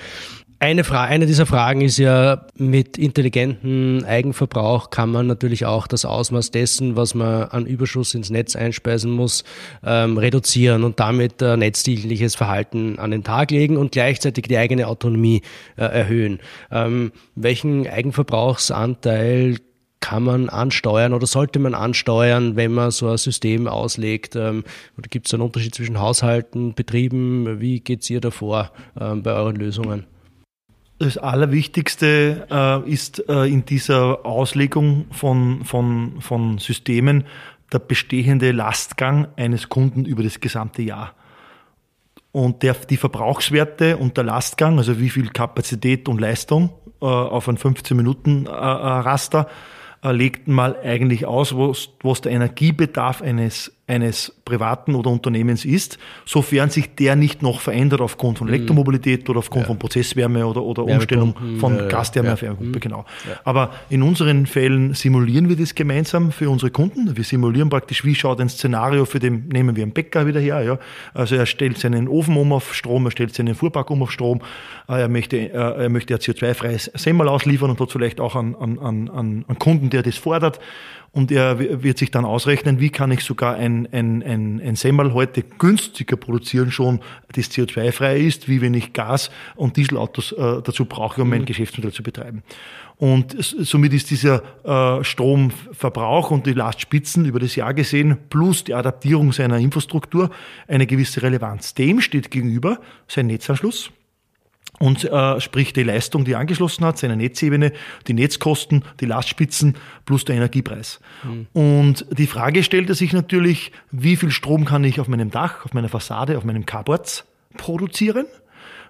Eine, Frage, eine dieser Fragen ist ja, mit intelligentem Eigenverbrauch kann man natürlich auch das Ausmaß dessen, was man an Überschuss ins Netz einspeisen muss, ähm, reduzieren und damit äh, netzdienliches Verhalten an den Tag legen und gleichzeitig die eigene Autonomie äh, erhöhen. Ähm, welchen Eigenverbrauchsanteil kann man ansteuern oder sollte man ansteuern, wenn man so ein System auslegt? Ähm, oder gibt es einen Unterschied zwischen Haushalten, Betrieben? Wie geht es ihr davor ähm, bei euren Lösungen? Das Allerwichtigste äh, ist äh, in dieser Auslegung von, von, von Systemen der bestehende Lastgang eines Kunden über das gesamte Jahr. Und der, die Verbrauchswerte und der Lastgang, also wie viel Kapazität und Leistung äh, auf ein 15-Minuten-Raster, äh, legt mal eigentlich aus, was der Energiebedarf eines eines privaten oder Unternehmens ist, sofern sich der nicht noch verändert aufgrund von mhm. Elektromobilität oder aufgrund ja. von Prozesswärme oder, oder Umstellung von äh, Gasthermewärmepumpe, ja. genau. Ja. Aber in unseren Fällen simulieren wir das gemeinsam für unsere Kunden. Wir simulieren praktisch, wie schaut ein Szenario für den, nehmen wir einen Bäcker wieder her, ja. Also er stellt seinen Ofen um auf Strom, er stellt seinen Fuhrpark um auf Strom, äh, er möchte, äh, er möchte ein CO2-freies Semmel ausliefern und hat vielleicht auch einen, einen, einen, einen Kunden, der das fordert und er wird sich dann ausrechnen, wie kann ich sogar ein, ein, ein, ein Semmel heute günstiger produzieren schon, das CO2-frei ist, wie wenn ich Gas- und Dieselautos äh, dazu brauche, um mein mhm. Geschäftsmodell zu betreiben. Und somit ist dieser äh, Stromverbrauch und die Lastspitzen über das Jahr gesehen plus die Adaptierung seiner Infrastruktur eine gewisse Relevanz. Dem steht gegenüber sein Netzanschluss und äh, sprich die Leistung, die er angeschlossen hat, seine Netzebene, die Netzkosten, die Lastspitzen plus der Energiepreis. Mhm. Und die Frage stellte sich natürlich, wie viel Strom kann ich auf meinem Dach, auf meiner Fassade, auf meinem Carports produzieren?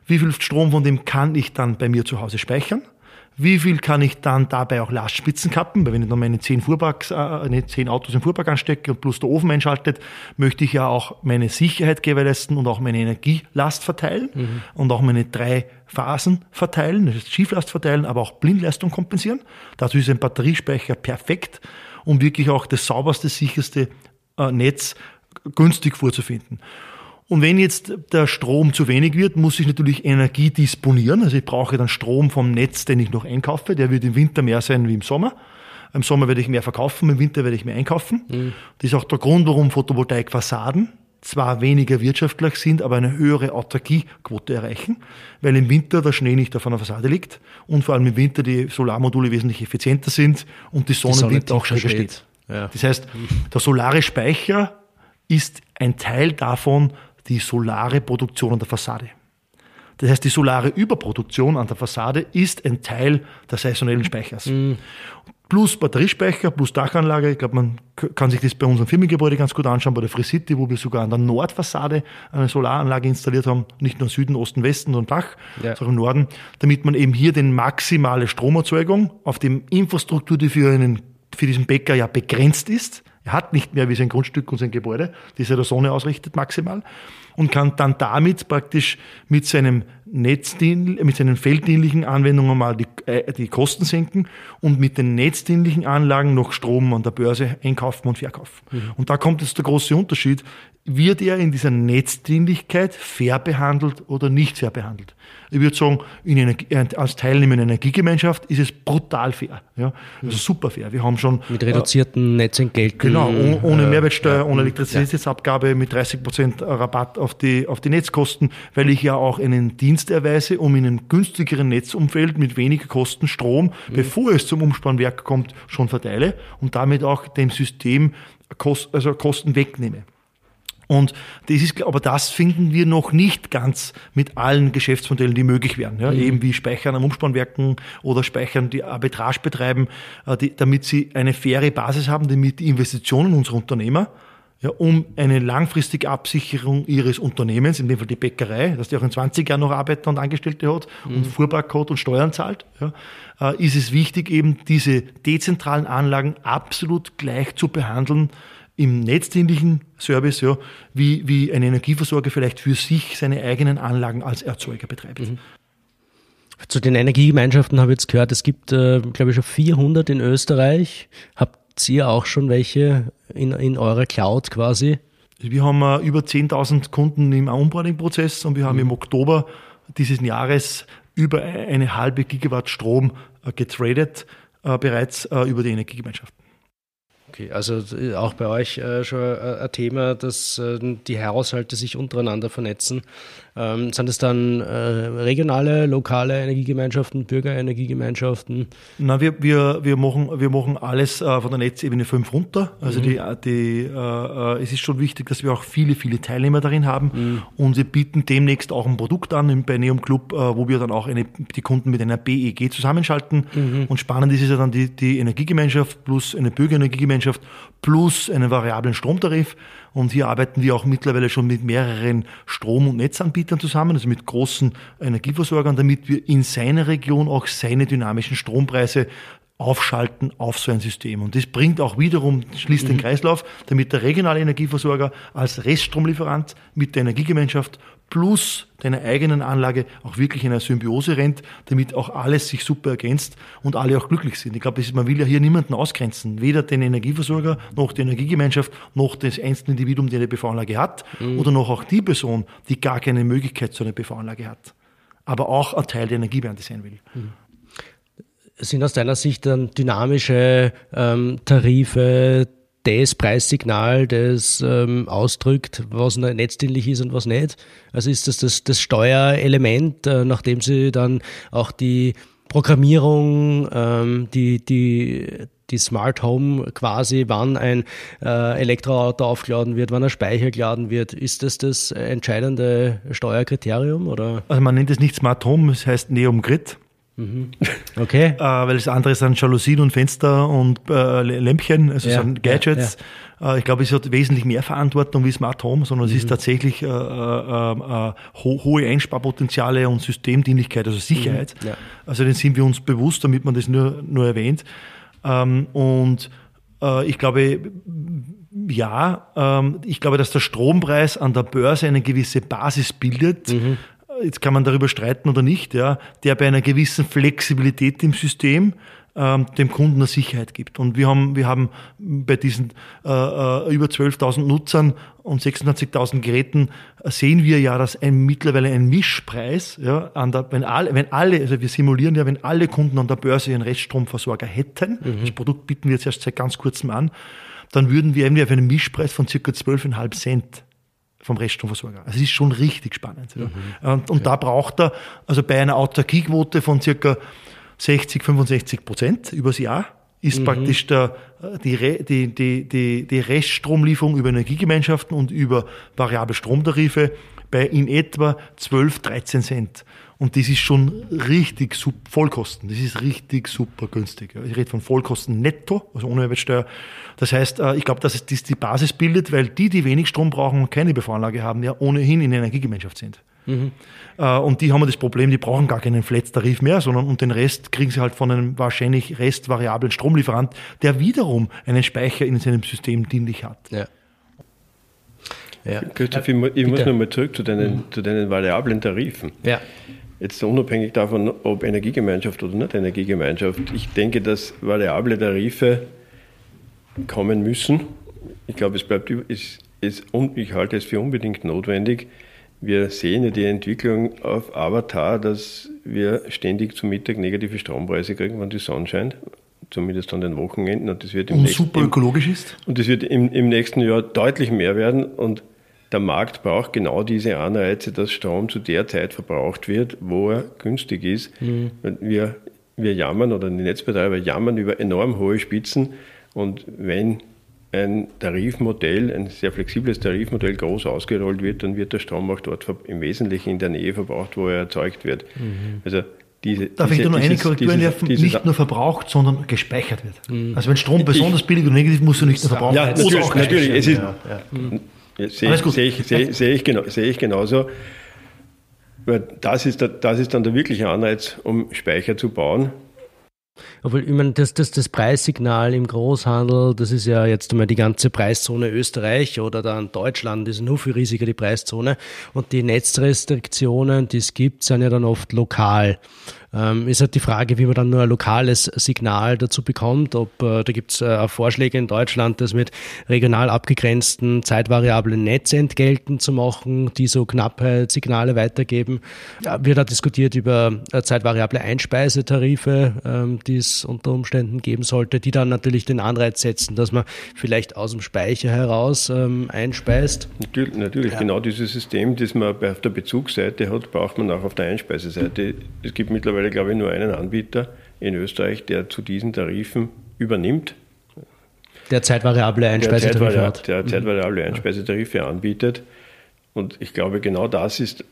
Wie viel Strom von dem kann ich dann bei mir zu Hause speichern? Wie viel kann ich dann dabei auch Lastspitzen kappen? Weil wenn ich dann meine zehn Fuhrparks, äh, zehn Autos im Fuhrpark anstecke und plus der Ofen einschaltet, möchte ich ja auch meine Sicherheit gewährleisten und auch meine Energielast verteilen mhm. und auch meine drei Phasen verteilen, das heißt Schieflast verteilen, aber auch Blindleistung kompensieren. Dazu ist ein Batteriespeicher perfekt, um wirklich auch das sauberste, sicherste äh, Netz günstig vorzufinden. Und wenn jetzt der Strom zu wenig wird, muss ich natürlich Energie disponieren. Also ich brauche dann Strom vom Netz, den ich noch einkaufe. Der wird im Winter mehr sein wie im Sommer. Im Sommer werde ich mehr verkaufen, im Winter werde ich mehr einkaufen. Mhm. Das ist auch der Grund, warum Photovoltaikfassaden zwar weniger wirtschaftlich sind, aber eine höhere Autarkiequote erreichen, weil im Winter der Schnee nicht auf einer Fassade liegt und vor allem im Winter die Solarmodule wesentlich effizienter sind und die Sonne, die Sonne im Winter auch schräger steht. Ja. Das heißt, der solare Speicher ist ein Teil davon, die solare Produktion an der Fassade. Das heißt, die solare Überproduktion an der Fassade ist ein Teil des saisonellen Speichers. Mhm. Plus Batteriespeicher, plus Dachanlage. Ich glaube, man kann sich das bei unserem Firmengebäude ganz gut anschauen, bei der Frisiti, wo wir sogar an der Nordfassade eine Solaranlage installiert haben. Nicht nur Süden, Osten, Westen und Dach, ja. sondern im Norden, damit man eben hier den maximale Stromerzeugung auf dem Infrastruktur, die für, einen, für diesen Bäcker ja begrenzt ist, er hat nicht mehr wie sein Grundstück und sein Gebäude, das er der Sonne ausrichtet maximal und kann dann damit praktisch mit seinem Netzdienl, mit seinen felddienlichen Anwendungen mal die, äh, die Kosten senken und mit den netzdienlichen Anlagen noch Strom an der Börse einkaufen und verkaufen. Mhm. Und da kommt jetzt der große Unterschied. Wird er in dieser Netzdienlichkeit fair behandelt oder nicht fair behandelt? Ich würde sagen, in Energie, äh, als Teilnehmer in einer Energiegemeinschaft ist es brutal fair. Ja? Also super fair. Wir haben schon. Mit reduzierten äh, Netzentgelten. Genau, ohne, ohne Mehrwertsteuer, ja, ohne Elektrizitätsabgabe, mit 30 Prozent Rabatt auf die, auf die Netzkosten, weil ich ja auch einen Dienst erweise, um in einem günstigeren Netzumfeld mit weniger Kosten Strom, mhm. bevor es zum Umspannwerk kommt, schon verteile und damit auch dem System Kost, also Kosten wegnehme. Und das ist, aber das finden wir noch nicht ganz mit allen Geschäftsmodellen, die möglich wären. Ja, mhm. Eben wie Speichern am Umspannwerken oder Speichern, die Arbitrage betreiben, äh, die, damit sie eine faire Basis haben, damit die Investitionen unserer Unternehmer, ja, um eine langfristige Absicherung ihres Unternehmens, in dem Fall die Bäckerei, dass die auch in 20 Jahren noch Arbeiter und Angestellte hat mhm. und Fuhrpark hat und Steuern zahlt, ja, äh, ist es wichtig, eben diese dezentralen Anlagen absolut gleich zu behandeln im netzdienlichen Service, ja, wie, wie ein Energieversorger vielleicht für sich seine eigenen Anlagen als Erzeuger betreibt. Mhm. Zu den Energiegemeinschaften habe ich jetzt gehört, es gibt, äh, glaube ich, schon 400 in Österreich. Habt ihr auch schon welche in, in eurer Cloud quasi? Wir haben äh, über 10.000 Kunden im Onboarding-Prozess und wir haben mhm. im Oktober dieses Jahres über eine halbe Gigawatt Strom äh, getradet, äh, bereits äh, über die Energiegemeinschaften. Okay, also äh, auch bei euch äh, schon äh, ein Thema, dass die Haushalte sich untereinander vernetzen. Ähm, sind es dann äh, regionale, lokale Energiegemeinschaften, Bürgerenergiegemeinschaften? Na, wir, wir, wir, machen, wir machen alles äh, von der Netzebene 5 runter. Also mhm. die, die, es ist schon wichtig, dass wir auch viele, viele Teilnehmer darin haben. Mhm. Und wir bieten demnächst auch ein Produkt an bei Neum Club, wo wir dann auch eine, die Kunden mit einer BEG zusammenschalten. Mhm. Und spannend ist ja dann die, die Energiegemeinschaft plus eine Bürgerenergiegemeinschaft Gemeinschaft plus einen variablen Stromtarif. Und hier arbeiten wir auch mittlerweile schon mit mehreren Strom- und Netzanbietern zusammen, also mit großen Energieversorgern, damit wir in seiner Region auch seine dynamischen Strompreise aufschalten auf so ein System. Und das bringt auch wiederum, schließt mhm. den Kreislauf, damit der regionale Energieversorger als Reststromlieferant mit der Energiegemeinschaft plus deiner eigenen Anlage auch wirklich in eine Symbiose rennt, damit auch alles sich super ergänzt und alle auch glücklich sind. Ich glaube, man will ja hier niemanden ausgrenzen, weder den Energieversorger noch die Energiegemeinschaft noch das einzelne Individuum, der eine PV-Anlage hat mhm. oder noch auch die Person, die gar keine Möglichkeit zu einer PV-Anlage hat, aber auch ein Teil der Energiewende sein will. Mhm. Sind aus deiner Sicht dann dynamische ähm, Tarife, das Preissignal, das ähm, ausdrückt, was netzdienlich ist und was nicht. Also ist das das, das Steuerelement, äh, nachdem Sie dann auch die Programmierung, ähm, die, die, die Smart Home quasi, wann ein äh, Elektroauto aufgeladen wird, wann ein Speicher geladen wird. Ist das das entscheidende Steuerkriterium? Oder? Also man nennt es nicht Smart Home, es heißt Neum Grid. Mhm. Okay. äh, weil das andere sind Jalousien und Fenster und äh, Lämpchen, also ja, sind Gadgets. Ja, ja. Äh, ich glaube, es hat wesentlich mehr Verantwortung wie Smart Home, sondern mhm. es ist mhm. tatsächlich äh, äh, ho hohe Einsparpotenziale und Systemdienlichkeit, also Sicherheit. Mhm. Also den sind wir uns bewusst, damit man das nur, nur erwähnt. Ähm, und ich glaube, ja, ähm, ich glaube, dass der Strompreis an der Börse eine gewisse Basis bildet, mhm jetzt kann man darüber streiten oder nicht, ja, der bei einer gewissen Flexibilität im System ähm, dem Kunden eine Sicherheit gibt. Und wir haben, wir haben bei diesen äh, äh über 12.000 Nutzern und 26.000 Geräten äh, sehen wir ja, dass ein, mittlerweile ein Mischpreis, ja, an der, wenn alle, wenn alle, also wir simulieren ja, wenn alle Kunden an der Börse ihren Reststromversorger hätten, mhm. das Produkt bieten wir jetzt erst seit ganz kurzem an, dann würden wir, auf einen Mischpreis von circa 12,5 Cent vom Reststromversorger. Also es ist schon richtig spannend. Mhm. Ja. Und, und da braucht er, also bei einer Autarkiequote von circa 60, 65 Prozent übers Jahr, ist mhm. praktisch der, die, die, die, die, die Reststromlieferung über Energiegemeinschaften und über variable Stromtarife bei in etwa 12, 13 Cent. Und das ist schon richtig super, Vollkosten. Das ist richtig super günstig. Ich rede von Vollkosten netto, also ohne Mehrwertsteuer. Das heißt, äh, ich glaube, dass es das die Basis bildet, weil die, die wenig Strom brauchen und keine Bevoranlage haben, ja ohnehin in der Energiegemeinschaft sind. Mhm. Und die haben das Problem, die brauchen gar keinen Flat-Tarif mehr, sondern und den Rest kriegen sie halt von einem wahrscheinlich restvariablen Stromlieferant, der wiederum einen Speicher in seinem System dienlich hat. Ja. Ja. Christoph, ich, ich muss nochmal zurück zu deinen, mhm. zu deinen variablen Tarifen. Ja. Jetzt unabhängig davon, ob Energiegemeinschaft oder nicht Energiegemeinschaft, ich denke, dass variable Tarife kommen müssen. Ich glaube, es bleibt, ist, ist, ich halte es für unbedingt notwendig. Wir sehen ja die Entwicklung auf Avatar, dass wir ständig zum Mittag negative Strompreise kriegen, wenn die Sonne scheint. Zumindest an den Wochenenden. Und das wird im und nächsten, super ökologisch ist. Und das wird im, im nächsten Jahr deutlich mehr werden. Und der Markt braucht genau diese Anreize, dass Strom zu der Zeit verbraucht wird, wo er günstig ist. Mhm. Wir, wir jammern oder die Netzbetreiber jammern über enorm hohe Spitzen und wenn ein Tarifmodell, ein sehr flexibles Tarifmodell groß ausgerollt wird, dann wird der Strom auch dort im Wesentlichen in der Nähe verbraucht, wo er erzeugt wird. Mhm. Also diese, Darf diese, ich da noch eine Korrektur entwerfen? Nicht nur verbraucht, sondern gespeichert wird. Mhm. Also wenn Strom besonders ich, billig und negativ, musst du nicht nur verbrauchen. Ja, natürlich, natürlich es ist, ja, ja. Sehe, sehe, ich, sehe, sehe, ich genau, sehe ich genauso. Das ist, der, das ist dann der wirkliche Anreiz, um Speicher zu bauen. Obwohl, ich meine, das, das, das Preissignal im Großhandel, das ist ja jetzt einmal die ganze Preiszone Österreich oder dann Deutschland, ist nur für Risiker die Preiszone. Und die Netzrestriktionen, die es gibt, sind ja dann oft lokal. Ähm, ist halt die Frage, wie man dann nur ein lokales Signal dazu bekommt. Ob äh, da gibt es äh, Vorschläge in Deutschland, das mit regional abgegrenzten zeitvariablen Netzentgelten zu machen, die so Knappheitssignale weitergeben. Ja, wird da diskutiert über äh, zeitvariable Einspeisetarife, ähm, die es unter Umständen geben sollte, die dann natürlich den Anreiz setzen, dass man vielleicht aus dem Speicher heraus ähm, einspeist. Natürlich, natürlich ja. genau dieses System, das man auf der Bezugsseite hat, braucht man auch auf der Einspeiseseite. Es gibt mittlerweile mittlerweile, glaube ich, nur einen Anbieter in Österreich, der zu diesen Tarifen übernimmt. Der zeitvariable Einspeisetarife hat. Der mhm. zeitvariable Einspeisetarife anbietet. Und ich glaube, genau das ist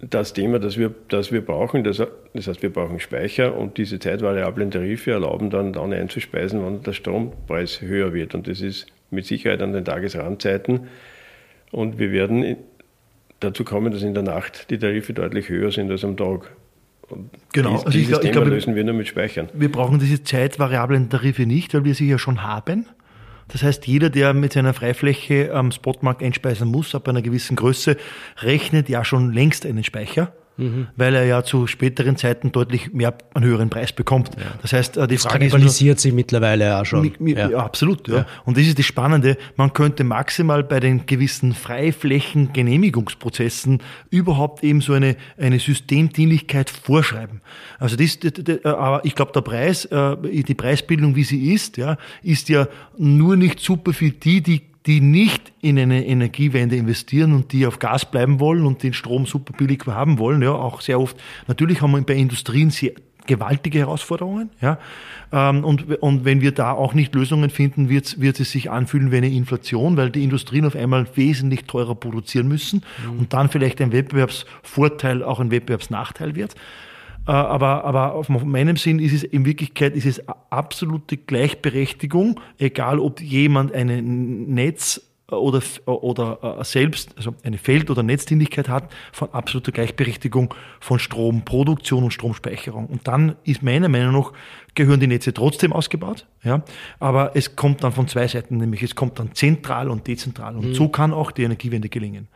das Thema, das wir, das wir brauchen. Das, das heißt, wir brauchen Speicher und diese zeitvariablen Tarife erlauben dann, dann einzuspeisen, wenn der Strompreis höher wird. Und das ist mit Sicherheit an den Tagesrandzeiten. Und wir werden dazu kommen, dass in der Nacht die Tarife deutlich höher sind als am Tag. Genau, dies, also dieses ich, Thema glaube, lösen wir nur mit Speichern. Wir brauchen diese zeitvariablen Tarife nicht, weil wir sie ja schon haben. Das heißt, jeder, der mit seiner Freifläche am Spotmarkt einspeisen muss, ab einer gewissen Größe, rechnet ja schon längst einen Speicher mhm. weil er ja zu späteren Zeiten deutlich mehr einen höheren Preis bekommt. Ja. Das heißt, äh, die das Frage kannibalisiert ist nur, sich mittlerweile auch schon. Mi, ja. ja. absolut. Ja. Und das ist das Spannende. Man könnte maximal bei den gewissen Freiflächen-Genehmigungsprozessen überhaupt eben so eine, eine Systemdienlichkeit vorschreiben. Also das, das, das aber ich glaube, der Preis, äh, die Preisbildung, wie sie ist, ja, ist ja nur nicht super für die, die die nicht in eine Energiewende investieren und die auf Gas bleiben wollen und den Strom super billig haben wollen, ja, auch sehr oft. Natürlich haben wir bei Industrien sehr gewaltige Herausforderungen, ja. Ähm, und, und wenn wir da auch nicht Lösungen finden, wird, wird es sich anfühlen wie eine Inflation, weil die Industrien auf einmal wesentlich teurer produzieren müssen mhm. und dann vielleicht ein Wettbewerbsvorteil auch ein Wettbewerbsnachteil wird. Äh, aber, aber auf meinem Sinn ist es in Wirklichkeit ist es absolute Gleichberechtigung, egal ob jemand ein Netz oder, oder äh, selbst, also eine Feld- oder Netzdienlichkeit hat, von absoluter Gleichberechtigung von Stromproduktion und Stromspeicherung. Und dann ist meiner Meinung nach, gehören die Netze trotzdem ausgebaut, ja, aber es kommt dann von zwei Seiten, nämlich es kommt dann zentral und dezentral. Und mhm. so kann auch die Energiewende gelingen.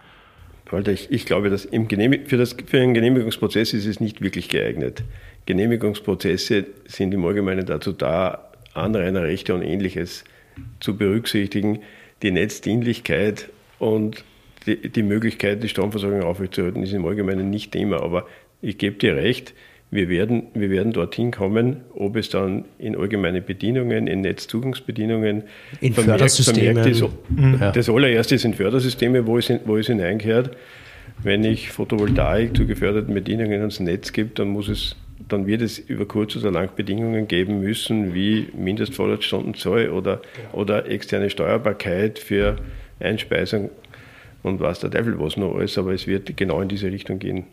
Walter, ich, ich glaube, dass für, das, für einen Genehmigungsprozess ist es nicht wirklich geeignet. Genehmigungsprozesse sind im Allgemeinen dazu da, Anrainerrechte und ähnliches zu berücksichtigen, die Netzdienlichkeit und die, die Möglichkeit, die Stromversorgung aufrechtzuerhalten, ist im Allgemeinen nicht Thema. Aber ich gebe dir recht, wir werden, wir werden dorthin kommen, ob es dann in allgemeine Bedienungen, in Netzzugangsbedienungen, in vermehrt, vermehrt ist. Mhm. Das allererste sind Fördersysteme, wo es, wo es hineingehört. Wenn ich Photovoltaik zu geförderten Bedienungen ans Netz gibt, dann muss es dann wird es über kurz oder lang Bedingungen geben müssen, wie Mindestvorratsstundenzahl oder, oder externe Steuerbarkeit für Einspeisung und was der Teufel was noch alles, aber es wird genau in diese Richtung gehen.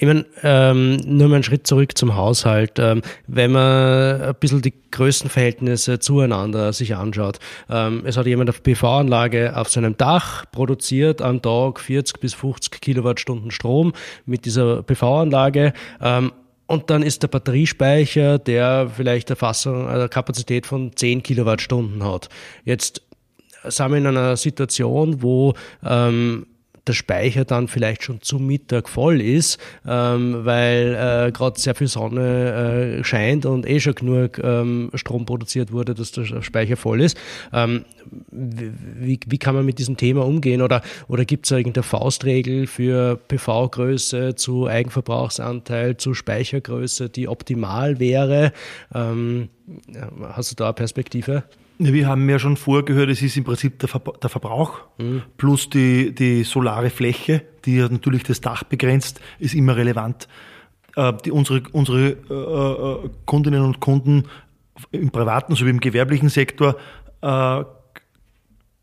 Ich meine, ähm, nur mal einen Schritt zurück zum Haushalt. Ähm, wenn man ein bisschen die Größenverhältnisse zueinander sich anschaut. Ähm, es hat jemand eine PV-Anlage auf seinem Dach produziert am Tag 40 bis 50 Kilowattstunden Strom mit dieser PV-Anlage. Ähm, und dann ist der Batteriespeicher, der vielleicht eine, Fassung, eine Kapazität von 10 Kilowattstunden hat. Jetzt sind wir in einer Situation, wo ähm, der Speicher dann vielleicht schon zu Mittag voll ist, ähm, weil äh, gerade sehr viel Sonne äh, scheint und eh schon genug ähm, Strom produziert wurde, dass der Speicher voll ist. Ähm, wie, wie kann man mit diesem Thema umgehen? Oder, oder gibt es irgendeine Faustregel für PV-Größe zu Eigenverbrauchsanteil, zu Speichergröße, die optimal wäre? Ähm, hast du da eine Perspektive? Wir haben ja schon vorgehört, es ist im Prinzip der, Ver der Verbrauch mhm. plus die, die solare Fläche, die natürlich das Dach begrenzt, ist immer relevant. Äh, die, unsere unsere äh, äh Kundinnen und Kunden im privaten sowie im gewerblichen Sektor äh,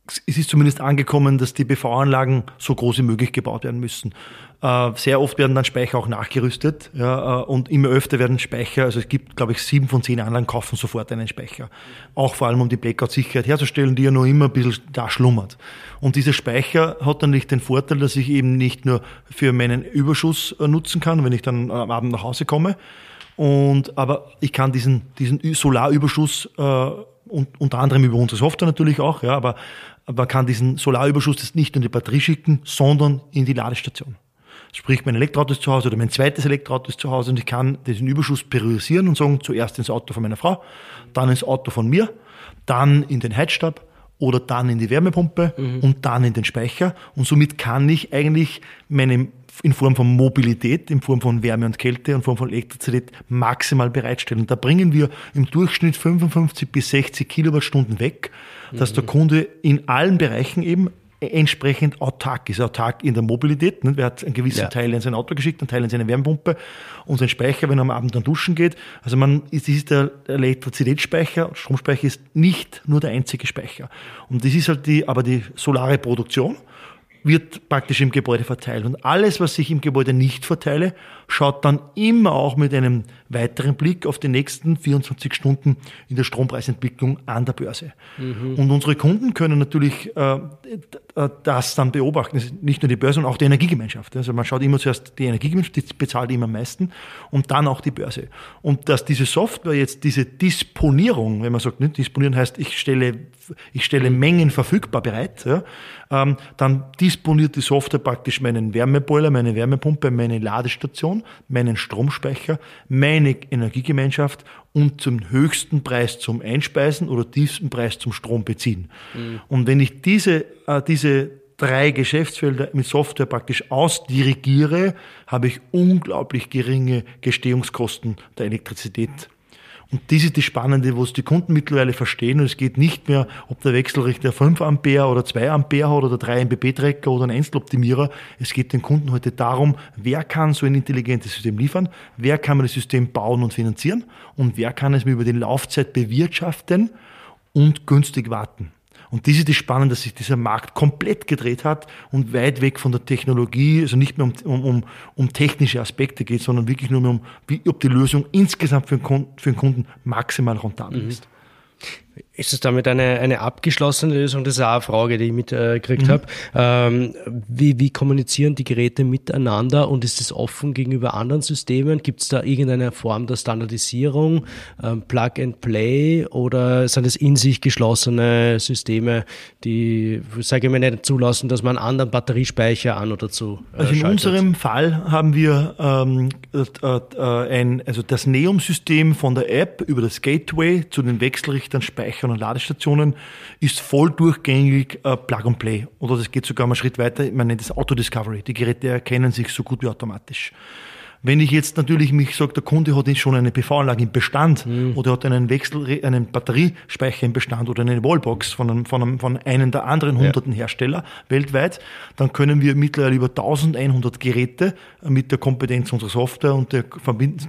es ist zumindest angekommen, dass die PV-Anlagen so groß wie möglich gebaut werden müssen. Äh, sehr oft werden dann Speicher auch nachgerüstet ja, äh, und immer öfter werden Speicher, also es gibt, glaube ich, sieben von zehn Anlagen kaufen sofort einen Speicher. Auch vor allem, um die Blackout-Sicherheit herzustellen, die ja noch immer ein bisschen da schlummert. Und dieser Speicher hat dann nicht den Vorteil, dass ich eben nicht nur für meinen Überschuss äh, nutzen kann, wenn ich dann am Abend nach Hause komme, und, aber ich kann diesen, diesen Solarüberschuss äh, und, unter anderem über unsere Software natürlich auch, ja, aber man kann diesen Solarüberschuss nicht in die Batterie schicken, sondern in die Ladestation. Sprich, mein Elektroauto ist zu Hause oder mein zweites Elektroauto ist zu Hause und ich kann diesen Überschuss priorisieren und sagen, zuerst ins Auto von meiner Frau, dann ins Auto von mir, dann in den Heizstab oder dann in die Wärmepumpe mhm. und dann in den Speicher. Und somit kann ich eigentlich meine in Form von Mobilität, in Form von Wärme und Kälte, in Form von Elektrizität maximal bereitstellen. Da bringen wir im Durchschnitt 55 bis 60 Kilowattstunden weg, dass der Kunde in allen Bereichen eben entsprechend autark ist. Autark in der Mobilität. Ne? Wer hat einen gewissen ja. Teil in sein Auto geschickt, einen Teil in seine Wärmepumpe und sein Speicher, wenn er am Abend dann duschen geht. Also man, ist, ist der Elektrizitätsspeicher, Stromspeicher ist nicht nur der einzige Speicher. Und das ist halt die, aber die solare Produktion wird praktisch im Gebäude verteilt. Und alles, was ich im Gebäude nicht verteile, schaut dann immer auch mit einem weiteren Blick auf die nächsten 24 Stunden in der Strompreisentwicklung an der Börse. Mhm. Und unsere Kunden können natürlich äh, das dann beobachten. Nicht nur die Börse, sondern auch die Energiegemeinschaft. Also man schaut immer zuerst die Energiegemeinschaft, die bezahlt immer am meisten und dann auch die Börse. Und dass diese Software jetzt diese Disponierung, wenn man sagt, nicht, disponieren heißt, ich stelle, ich stelle Mengen verfügbar bereit, ja, ähm, dann disponiert die Software praktisch meinen Wärmeboiler, meine Wärmepumpe, meine Ladestation, meinen Stromspeicher, meine Energiegemeinschaft und zum höchsten Preis zum Einspeisen oder tiefsten Preis zum Strom beziehen. Mhm. Und wenn ich diese, äh, diese drei Geschäftsfelder mit Software praktisch ausdirigiere, habe ich unglaublich geringe Gestehungskosten der Elektrizität und das ist das Spannende, was die Kunden mittlerweile verstehen. Und es geht nicht mehr, ob der Wechselrichter 5 Ampere oder 2 Ampere hat oder 3 MBB-Trecker oder ein Einzeloptimierer. Es geht den Kunden heute darum, wer kann so ein intelligentes System liefern, wer kann man das System bauen und finanzieren und wer kann es mir über die Laufzeit bewirtschaften und günstig warten. Und das ist das Spannende, dass sich dieser Markt komplett gedreht hat und weit weg von der Technologie, also nicht mehr um, um, um technische Aspekte geht, sondern wirklich nur mehr um, wie, ob die Lösung insgesamt für den Kunden, für den Kunden maximal rentabel mhm. ist. Ist es damit eine, eine abgeschlossene Lösung? Das ist auch eine Frage, die ich mitgekriegt äh, mhm. habe. Ähm, wie, wie kommunizieren die Geräte miteinander und ist es offen gegenüber anderen Systemen? Gibt es da irgendeine Form der Standardisierung, ähm, Plug and Play oder sind es in sich geschlossene Systeme, die, sage ich mal, nicht zulassen, dass man einen anderen Batteriespeicher an oder zu äh, Also in schaltet? unserem Fall haben wir ähm, äh, äh, ein, also das Neum-System von der App über das Gateway zu den Wechselrichtern Speicher Speichern und Ladestationen ist voll durchgängig äh, Plug and Play. Oder das geht sogar mal einen Schritt weiter, man nennt es Auto Discovery. Die Geräte erkennen sich so gut wie automatisch. Wenn ich jetzt natürlich mich sage, der Kunde hat schon eine PV-Anlage im Bestand mhm. oder hat einen Wechsel, einen Batteriespeicher im Bestand oder eine Wallbox von einem, von einem, von einem der anderen hunderten ja. Hersteller weltweit, dann können wir mittlerweile über 1100 Geräte mit der Kompetenz unserer Software und der,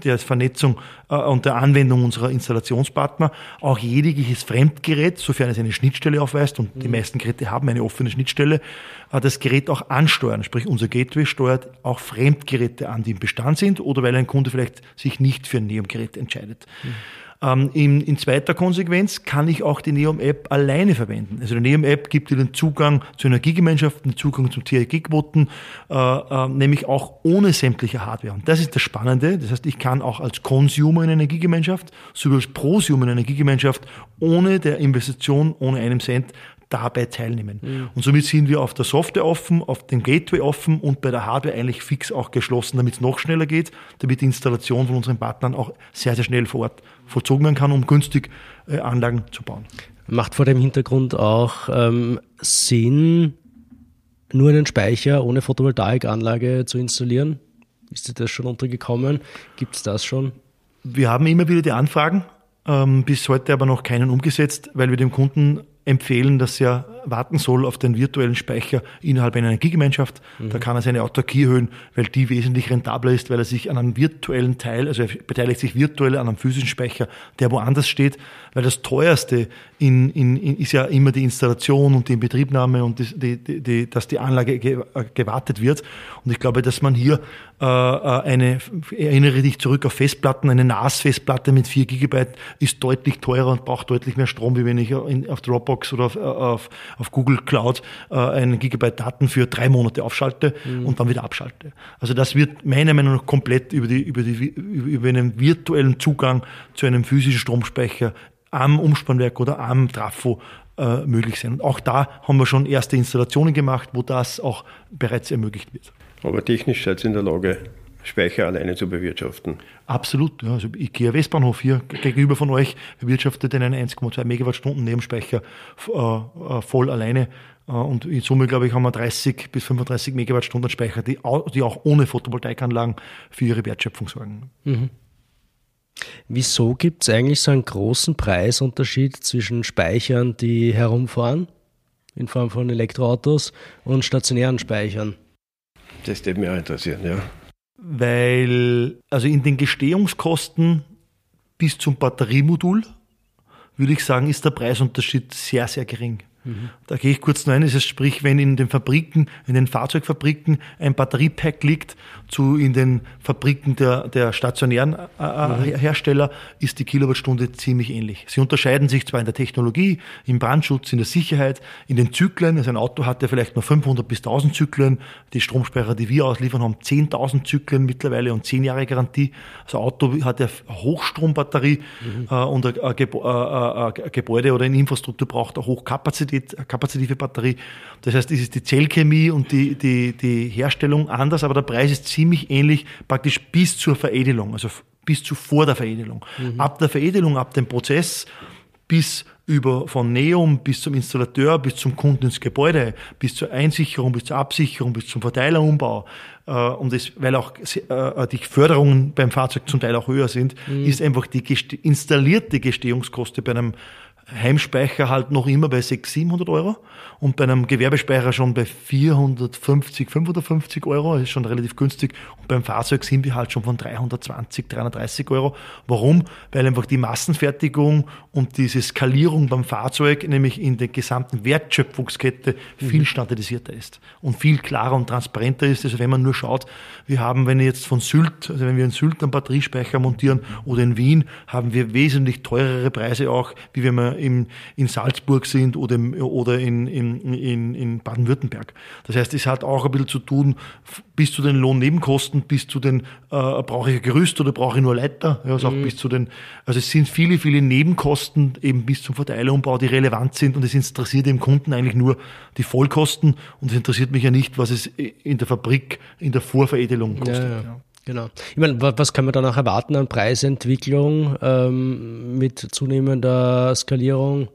der Vernetzung äh, und der Anwendung unserer Installationspartner auch jegliches Fremdgerät, sofern es eine Schnittstelle aufweist und mhm. die meisten Geräte haben eine offene Schnittstelle, äh, das Gerät auch ansteuern. Sprich, unser Gateway steuert auch Fremdgeräte an, die im Bestand sind oder weil ein Kunde vielleicht sich nicht für ein Neum-Gerät entscheidet. Mhm. Ähm, in, in, zweiter Konsequenz kann ich auch die Neom-App alleine verwenden. Also die Neom-App gibt dir den Zugang zu Energiegemeinschaften, den Zugang zum TRG-Quoten, äh, äh, nämlich auch ohne sämtliche Hardware. Und das ist das Spannende. Das heißt, ich kann auch als Consumer in Energiegemeinschaft, sowie als Prosumer in Energiegemeinschaft, ohne der Investition, ohne einem Cent dabei teilnehmen. Mhm. Und somit sind wir auf der Software offen, auf dem Gateway offen und bei der Hardware eigentlich fix auch geschlossen, damit es noch schneller geht, damit die Installation von unseren Partnern auch sehr, sehr schnell vor Ort vollzogen werden kann, um günstig äh, Anlagen zu bauen. Macht vor dem Hintergrund auch ähm, Sinn, nur einen Speicher ohne Photovoltaikanlage zu installieren? Ist dir das schon untergekommen? Gibt es das schon? Wir haben immer wieder die Anfragen, ähm, bis heute aber noch keinen umgesetzt, weil wir dem Kunden empfehlen, dass er warten soll auf den virtuellen Speicher innerhalb einer Energiegemeinschaft. Mhm. Da kann er seine Autarkie erhöhen, weil die wesentlich rentabler ist, weil er sich an einem virtuellen Teil, also er beteiligt sich virtuell an einem physischen Speicher, der woanders steht, weil das teuerste in, in, in ist ja immer die Installation und die Inbetriebnahme und die, die, die, dass die Anlage gewartet wird. Und ich glaube, dass man hier äh, äh, eine, erinnere dich zurück auf Festplatten, eine NAS-Festplatte mit 4 Gigabyte ist deutlich teurer und braucht deutlich mehr Strom, wie wenn ich auf Dropbox oder auf, auf, auf Google Cloud äh, einen Gigabyte Daten für drei Monate aufschalte mhm. und dann wieder abschalte. Also das wird meiner Meinung nach komplett über, die, über, die, über einen virtuellen Zugang zu einem physischen Stromspeicher am Umspannwerk oder am Trafo äh, möglich sein. Und auch da haben wir schon erste Installationen gemacht, wo das auch bereits ermöglicht wird. Aber technisch seid ihr in der Lage, Speicher alleine zu bewirtschaften. Absolut. Ja. Also IKEA Westbahnhof hier gegenüber von euch bewirtschaftet einen 1,2 Megawattstunden Nebenspeicher äh, äh, voll alleine. Äh, und in Summe, glaube ich, haben wir 30 bis 35 Megawattstunden Speicher, die, die auch ohne Photovoltaikanlagen für ihre Wertschöpfung sorgen. Mhm. Wieso gibt es eigentlich so einen großen Preisunterschied zwischen Speichern, die herumfahren, in Form von Elektroautos, und stationären Speichern? Das würde mich auch interessieren, ja weil also in den Gestehungskosten bis zum Batteriemodul würde ich sagen, ist der Preisunterschied sehr, sehr gering. Da gehe ich kurz noch ein. Das heißt, sprich, wenn in den Fabriken, in den Fahrzeugfabriken ein Batteriepack liegt, zu in den Fabriken der, der stationären äh, äh, Hersteller, ist die Kilowattstunde ziemlich ähnlich. Sie unterscheiden sich zwar in der Technologie, im Brandschutz, in der Sicherheit, in den Zyklen. Also ein Auto hat ja vielleicht nur 500 bis 1000 Zyklen. Die Stromspeicher, die wir ausliefern, haben 10.000 Zyklen mittlerweile und 10 Jahre Garantie. Also ein Auto hat ja Hochstrombatterie mhm. äh, und ein, ein, ein, Gebäude oder eine Infrastruktur braucht auch Hochkapazität Kapazität, kapazitive Batterie. Das heißt, es ist die Zellchemie und die, die, die Herstellung anders, aber der Preis ist ziemlich ähnlich, praktisch bis zur Veredelung, also bis zu vor der Veredelung. Mhm. Ab der Veredelung, ab dem Prozess bis über von Neum bis zum Installateur, bis zum Kunden ins Gebäude, bis zur Einsicherung, bis zur Absicherung, bis zum Verteilerumbau, äh, und das, weil auch äh, die Förderungen beim Fahrzeug zum Teil auch höher sind, mhm. ist einfach die installierte Gestehungskoste bei einem Heimspeicher halt noch immer bei 600, 700 Euro und bei einem Gewerbespeicher schon bei 450, 550 Euro, das ist schon relativ günstig. Und beim Fahrzeug sind wir halt schon von 320, 330 Euro. Warum? Weil einfach die Massenfertigung und diese Skalierung beim Fahrzeug, nämlich in der gesamten Wertschöpfungskette, viel mhm. standardisierter ist und viel klarer und transparenter ist. Also wenn man nur schaut, wir haben, wenn jetzt von Sylt, also wenn wir in Sylt einen Batteriespeicher montieren oder in Wien, haben wir wesentlich teurere Preise auch, wie wenn wir wir in, in Salzburg sind oder, im, oder in, in, in, Baden-Württemberg. Das heißt, es hat auch ein bisschen zu tun, bis zu den Lohnnebenkosten, bis zu den, äh, brauche ich ein Gerüst oder brauche ich nur Leiter, ja, also mhm. auch bis zu den, also es sind viele, viele Nebenkosten eben bis zum Verteilerumbau, die relevant sind und es interessiert dem Kunden eigentlich nur die Vollkosten und es interessiert mich ja nicht, was es in der Fabrik, in der Vorveredelung kostet. Ja, ja. Genau. Ich meine, was kann man dann auch erwarten an Preisentwicklung ähm, mit zunehmender Skalierung?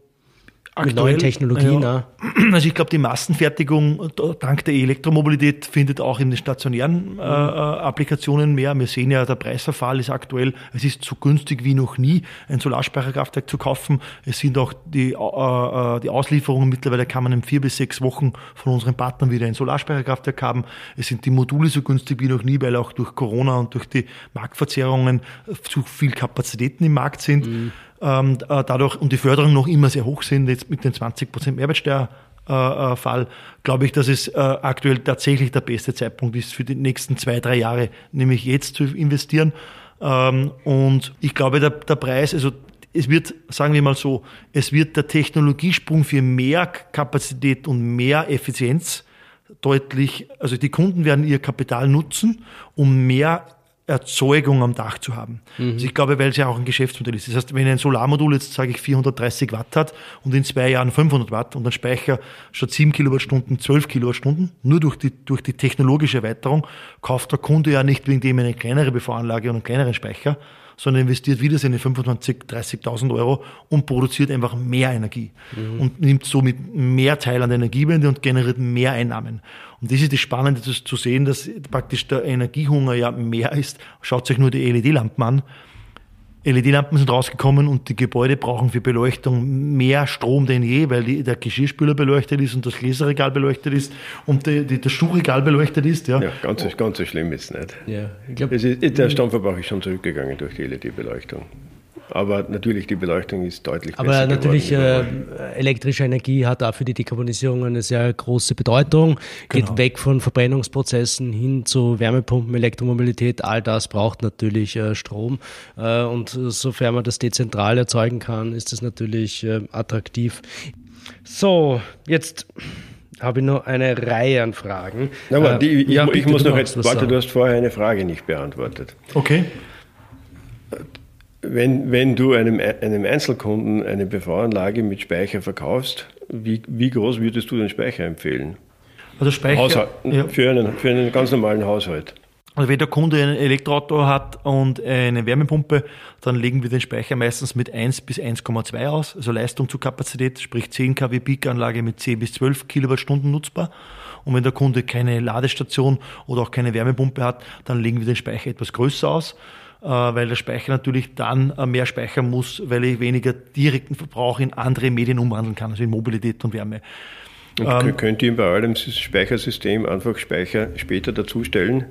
Aktuell, neuen Technologien. Ja. Also ich glaube, die Massenfertigung dank der Elektromobilität findet auch in den stationären äh, äh, Applikationen mehr. Wir sehen ja, der Preisverfall ist aktuell, es ist so günstig wie noch nie, ein Solarspeicherkraftwerk zu kaufen. Es sind auch die, äh, äh, die Auslieferungen, mittlerweile kann man in vier bis sechs Wochen von unseren Partnern wieder ein Solarspeicherkraftwerk haben. Es sind die Module so günstig wie noch nie, weil auch durch Corona und durch die Marktverzerrungen zu viel Kapazitäten im Markt sind. Mhm ähm, äh, dadurch und die Förderung noch immer sehr hoch sind, jetzt mit den 20 Prozent Mehrwertsteuerfall, glaube ich, dass es äh, aktuell tatsächlich der beste Zeitpunkt ist für die nächsten zwei, drei Jahre, nämlich jetzt zu investieren. Ähm, und ich glaube, der, der Preis, also es wird, sagen wir mal so, es wird der Technologiesprung für mehr Kapazität und mehr Effizienz deutlich, also die Kunden werden ihr Kapital nutzen, um mehr Erzeugung am Dach zu haben. Mhm. Also ich glaube, weil es ja auch ein Geschäftsmodell ist. Das heißt, wenn ein Solarmodul jetzt, sage ich, 430 Watt hat und in zwei Jahren 500 Watt und ein Speicher statt 7 Kilowattstunden 12 Kilowattstunden, nur durch die, durch die technologische Erweiterung, kauft der Kunde ja nicht wegen dem eine kleinere Bevoranlage und einen kleineren Speicher, sondern investiert wieder seine 25.000, 30.000 Euro und produziert einfach mehr Energie mhm. und nimmt somit mehr Teil an der Energiewende und generiert mehr Einnahmen. Und das ist das Spannende das zu sehen, dass praktisch der Energiehunger ja mehr ist. Schaut euch nur die LED-Lampen an. LED-Lampen sind rausgekommen und die Gebäude brauchen für Beleuchtung mehr Strom denn je, weil die, der Geschirrspüler beleuchtet ist und das Gläserregal beleuchtet ist und die, die, das Schuhregal beleuchtet ist. Ja, ja ganz, ganz so schlimm ist es nicht. Ja, ich glaub, ist, der Stromverbrauch ist schon zurückgegangen durch die LED-Beleuchtung. Aber natürlich, die Beleuchtung ist deutlich Aber besser. Aber natürlich, äh, elektrische Energie hat auch für die Dekarbonisierung eine sehr große Bedeutung. Geht genau. weg von Verbrennungsprozessen hin zu Wärmepumpen, Elektromobilität. All das braucht natürlich äh, Strom. Äh, und sofern man das dezentral erzeugen kann, ist das natürlich äh, attraktiv. So, jetzt habe ich noch eine Reihe an Fragen. Aber die, ich, ja, ich muss noch jetzt, Walter, du hast vorher eine Frage nicht beantwortet. Okay. Wenn, wenn du einem, einem Einzelkunden eine PV-Anlage mit Speicher verkaufst, wie, wie groß würdest du den Speicher empfehlen? Also Speicher Haushalt, ja. für, einen, für einen ganz normalen Haushalt. Also wenn der Kunde ein Elektroauto hat und eine Wärmepumpe, dann legen wir den Speicher meistens mit 1 bis 1,2 aus, also Leistung zu Kapazität, sprich 10 kW Peak-Anlage mit 10 bis 12 Kilowattstunden nutzbar. Und wenn der Kunde keine Ladestation oder auch keine Wärmepumpe hat, dann legen wir den Speicher etwas größer aus. Äh, weil der Speicher natürlich dann äh, mehr speichern muss, weil ich weniger direkten Verbrauch in andere Medien umwandeln kann, also in Mobilität und Wärme. Und ähm, könnt ihr bei eurem Speichersystem einfach Speicher später dazustellen?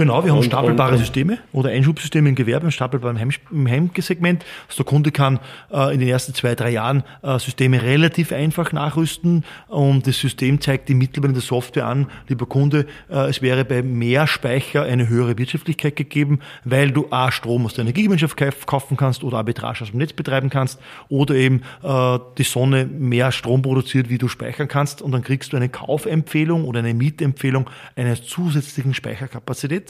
Genau, wir haben und, stapelbare und, Systeme oder Einschubsysteme im Gewerbe im, Heim, im Heimsegment. Also der Kunde kann äh, in den ersten zwei, drei Jahren äh, Systeme relativ einfach nachrüsten und das System zeigt die mittlerweile in der Software an, lieber Kunde, äh, es wäre bei mehr Speicher eine höhere Wirtschaftlichkeit gegeben, weil du A, Strom aus der Energiegemeinschaft kaufen kannst oder Arbitrage aus dem Netz betreiben kannst oder eben äh, die Sonne mehr Strom produziert, wie du speichern kannst und dann kriegst du eine Kaufempfehlung oder eine Mietempfehlung einer zusätzlichen Speicherkapazität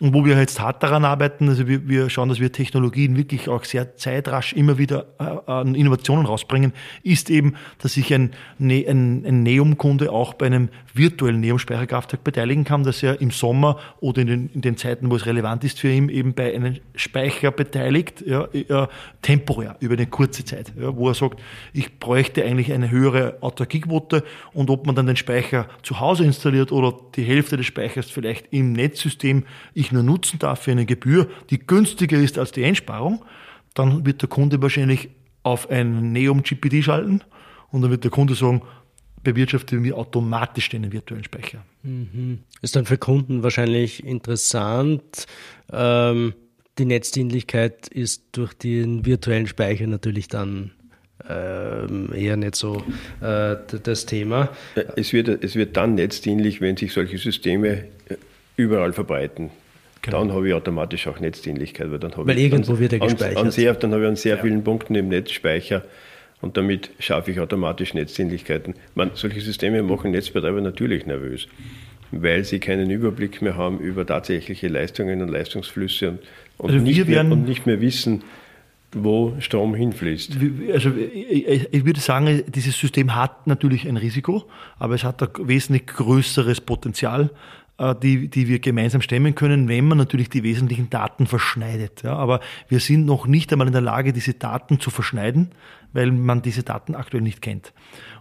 und wo wir jetzt hart daran arbeiten, also wir, wir schauen, dass wir Technologien wirklich auch sehr zeitrasch immer wieder äh, an Innovationen rausbringen, ist eben, dass sich ein, ne, ein, ein Neum-Kunde auch bei einem virtuellen Neum-Speicherkraftwerk beteiligen kann, dass er im Sommer oder in den, in den Zeiten, wo es relevant ist für ihn, eben bei einem Speicher beteiligt, ja, äh, temporär, über eine kurze Zeit, ja, wo er sagt, ich bräuchte eigentlich eine höhere Autarkiequote und ob man dann den Speicher zu Hause installiert oder die Hälfte des Speichers vielleicht im Netzsystem ich nur nutzen darf für eine Gebühr, die günstiger ist als die Einsparung, dann wird der Kunde wahrscheinlich auf ein Neum GPD schalten und dann wird der Kunde sagen, bewirtschaften wir automatisch den virtuellen Speicher. Mhm. Ist dann für Kunden wahrscheinlich interessant. Ähm, die Netzdienlichkeit ist durch den virtuellen Speicher natürlich dann ähm, eher nicht so äh, das Thema. Es wird, es wird dann netzdienlich, wenn sich solche Systeme überall verbreiten. Genau. Dann habe ich automatisch auch Netzdienlichkeit, weil dann habe weil ich irgendwo wird er gespeichert. An sehr, dann habe ich an sehr ja. vielen Punkten im Netz Speicher und damit schaffe ich automatisch Netzdienlichkeiten. Man, solche Systeme machen Netzbetreiber natürlich nervös, weil sie keinen Überblick mehr haben über tatsächliche Leistungen und Leistungsflüsse und, und, also nicht, mehr, und nicht mehr wissen, wo Strom hinfließt. Also ich würde sagen, dieses System hat natürlich ein Risiko, aber es hat ein wesentlich größeres Potenzial, die, die wir gemeinsam stemmen können, wenn man natürlich die wesentlichen Daten verschneidet. Ja, aber wir sind noch nicht einmal in der Lage, diese Daten zu verschneiden, weil man diese Daten aktuell nicht kennt.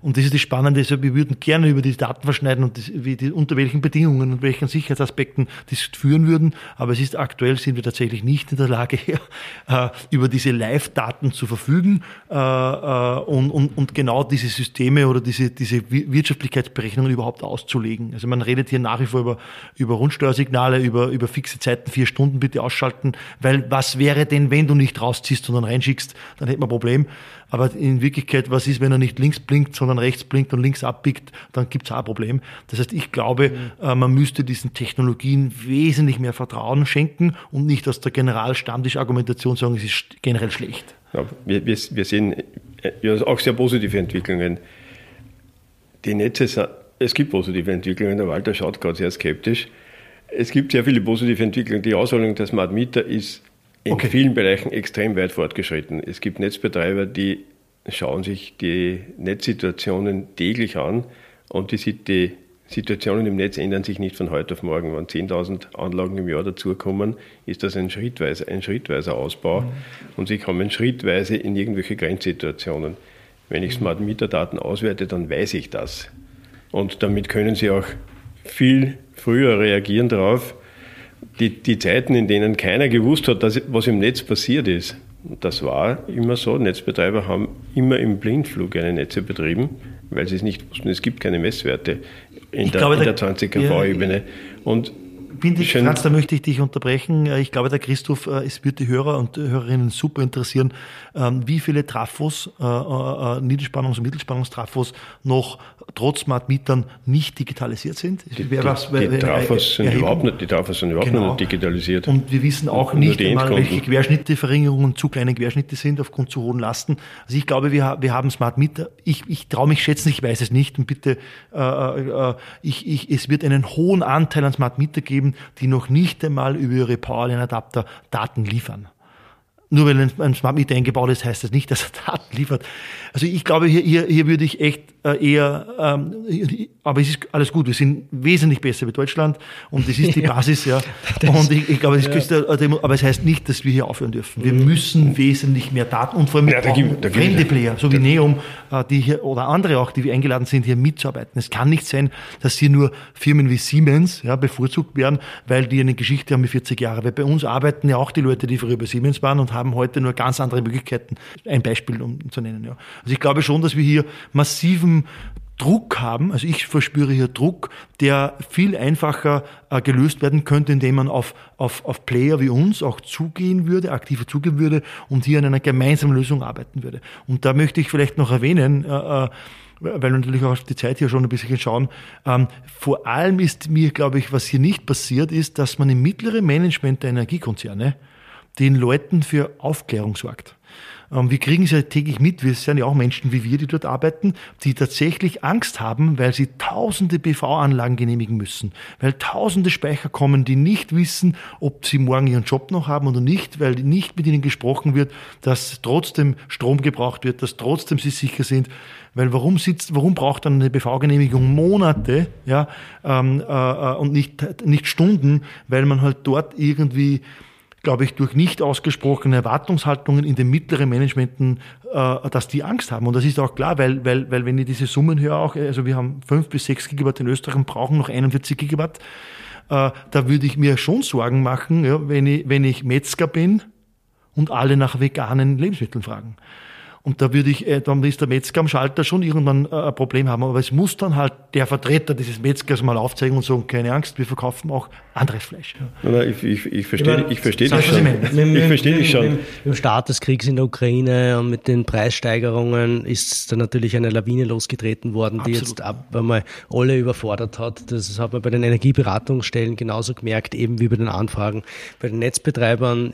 Und das ist das Spannende, also wir würden gerne über die Daten verschneiden und das, die, unter welchen Bedingungen und welchen Sicherheitsaspekten das führen würden. Aber es ist aktuell sind wir tatsächlich nicht in der Lage, äh, über diese Live-Daten zu verfügen äh, äh, und, und, und genau diese Systeme oder diese, diese Wirtschaftlichkeitsberechnungen überhaupt auszulegen. Also man redet hier nach wie vor über, über Rundsteuersignale, über, über fixe Zeiten, vier Stunden bitte ausschalten, weil was wäre denn, wenn du nicht rausziehst, sondern reinschickst, dann hätten wir ein Problem. Aber in Wirklichkeit, was ist, wenn er nicht links blinkt, sondern rechts blinkt und links abbiegt, dann gibt es auch ein Problem. Das heißt, ich glaube, mhm. man müsste diesen Technologien wesentlich mehr Vertrauen schenken und nicht aus der Generalstammtisch-Argumentation sagen, es ist generell schlecht. Ja, wir, wir, wir sehen ja, auch sehr positive Entwicklungen. Die Netze, es gibt positive Entwicklungen, der Walter schaut gerade sehr skeptisch. Es gibt sehr viele positive Entwicklungen. Die Ausrollung der Smart Meter ist in okay. vielen Bereichen extrem weit fortgeschritten. Es gibt Netzbetreiber, die schauen sich die Netzsituationen täglich an und die, die Situationen im Netz ändern sich nicht von heute auf morgen. Wenn 10.000 Anlagen im Jahr dazukommen, ist das ein schrittweiser, ein schrittweiser Ausbau mhm. und sie kommen schrittweise in irgendwelche Grenzsituationen. Wenn ich Smart Meter Daten auswerte, dann weiß ich das. Und damit können Sie auch viel früher reagieren darauf, die, die Zeiten, in denen keiner gewusst hat, dass, was im Netz passiert ist, das war immer so. Netzbetreiber haben immer im Blindflug eine Netze betrieben, weil sie es nicht wussten. Es gibt keine Messwerte in, der, glaube, in der 20 kV-Ebene. Ja, und bin dich, Franz, da möchte ich dich unterbrechen. Äh, ich glaube, der Christoph, äh, es wird die Hörer und Hörerinnen super interessieren, ähm, wie viele Trafos, äh, Niederspannungs- und Mittelspannungstrafos noch trotz Smart Mietern nicht digitalisiert sind. Die, die, was, die, Trafos sind überhaupt nicht, die Trafos sind überhaupt genau. nicht digitalisiert. Und wir wissen auch nicht einmal, welche Querschnitteverringerungen zu kleine Querschnitte sind aufgrund zu hohen Lasten. Also ich glaube, wir, wir haben Smart Mieter. Ich, ich traue mich schätzen, ich weiß es nicht. Und bitte, äh, äh, ich, ich, es wird einen hohen Anteil an Smart Mieter geben, die noch nicht einmal über ihre Powerline-Adapter Daten liefern. Nur weil ein Smart Meter eingebaut ist, heißt das nicht, dass er Daten liefert. Also ich glaube, hier, hier, hier würde ich echt äh, eher, ähm, aber es ist alles gut. Wir sind wesentlich besser wie Deutschland und das ist die Basis, ja. und ich, ich glaube, das ja. aber es heißt nicht, dass wir hier aufhören dürfen. Wir müssen wesentlich mehr Daten und vor allem mit ja, gibt, fremde Player, so wie Neum, äh, die hier oder andere auch, die wir eingeladen sind, hier mitzuarbeiten. Es kann nicht sein, dass hier nur Firmen wie Siemens ja, bevorzugt werden, weil die eine Geschichte haben wie 40 Jahre. Weil bei uns arbeiten ja auch die Leute, die früher bei Siemens waren und haben haben heute nur ganz andere Möglichkeiten. Ein Beispiel, um zu nennen. Ja. Also ich glaube schon, dass wir hier massiven Druck haben, also ich verspüre hier Druck, der viel einfacher äh, gelöst werden könnte, indem man auf, auf, auf Player wie uns auch zugehen würde, aktiver zugehen würde und hier an einer gemeinsamen Lösung arbeiten würde. Und da möchte ich vielleicht noch erwähnen, äh, äh weil wir natürlich auch auf die Zeit hier schon ein bisschen schauen. Ähm, vor allem ist mir, glaube ich, was hier nicht passiert ist, dass man im mittleren Management der Energiekonzerne den Leuten für Aufklärung sorgt. Ähm, wir kriegen es ja täglich mit, wir sind ja auch Menschen wie wir, die dort arbeiten, die tatsächlich Angst haben, weil sie tausende PV-Anlagen genehmigen müssen, weil tausende Speicher kommen, die nicht wissen, ob sie morgen ihren Job noch haben oder nicht, weil nicht mit ihnen gesprochen wird, dass trotzdem Strom gebraucht wird, dass trotzdem sie sicher sind. Weil warum sitzt, warum braucht dann eine BV-Genehmigung Monate, ja, ähm, äh, äh, und nicht, nicht Stunden, weil man halt dort irgendwie glaube ich, durch nicht ausgesprochene Erwartungshaltungen in den mittleren Managementen, äh, dass die Angst haben. Und das ist auch klar, weil, weil, weil wenn ich diese Summen höre, auch, also wir haben fünf bis sechs Gigawatt in Österreich und brauchen noch 41 Gigawatt, äh, da würde ich mir schon Sorgen machen, ja, wenn, ich, wenn ich Metzger bin und alle nach veganen Lebensmitteln fragen. Und da würde ich, äh, dann ist der Metzger am Schalter schon irgendwann äh, ein Problem haben. Aber es muss dann halt der Vertreter dieses Metzgers mal aufzeigen und sagen, keine Angst, wir verkaufen auch anderes Fleisch. Ja. Nein, ich, ich, ich verstehe ich verstehe das schon. Ich verstehe dich schon. Im Start des Kriegs in der Ukraine und mit den Preissteigerungen ist da natürlich eine Lawine losgetreten worden, die Absolut. jetzt ab einmal alle überfordert hat. Das hat man bei den Energieberatungsstellen genauso gemerkt, eben wie bei den Anfragen bei den Netzbetreibern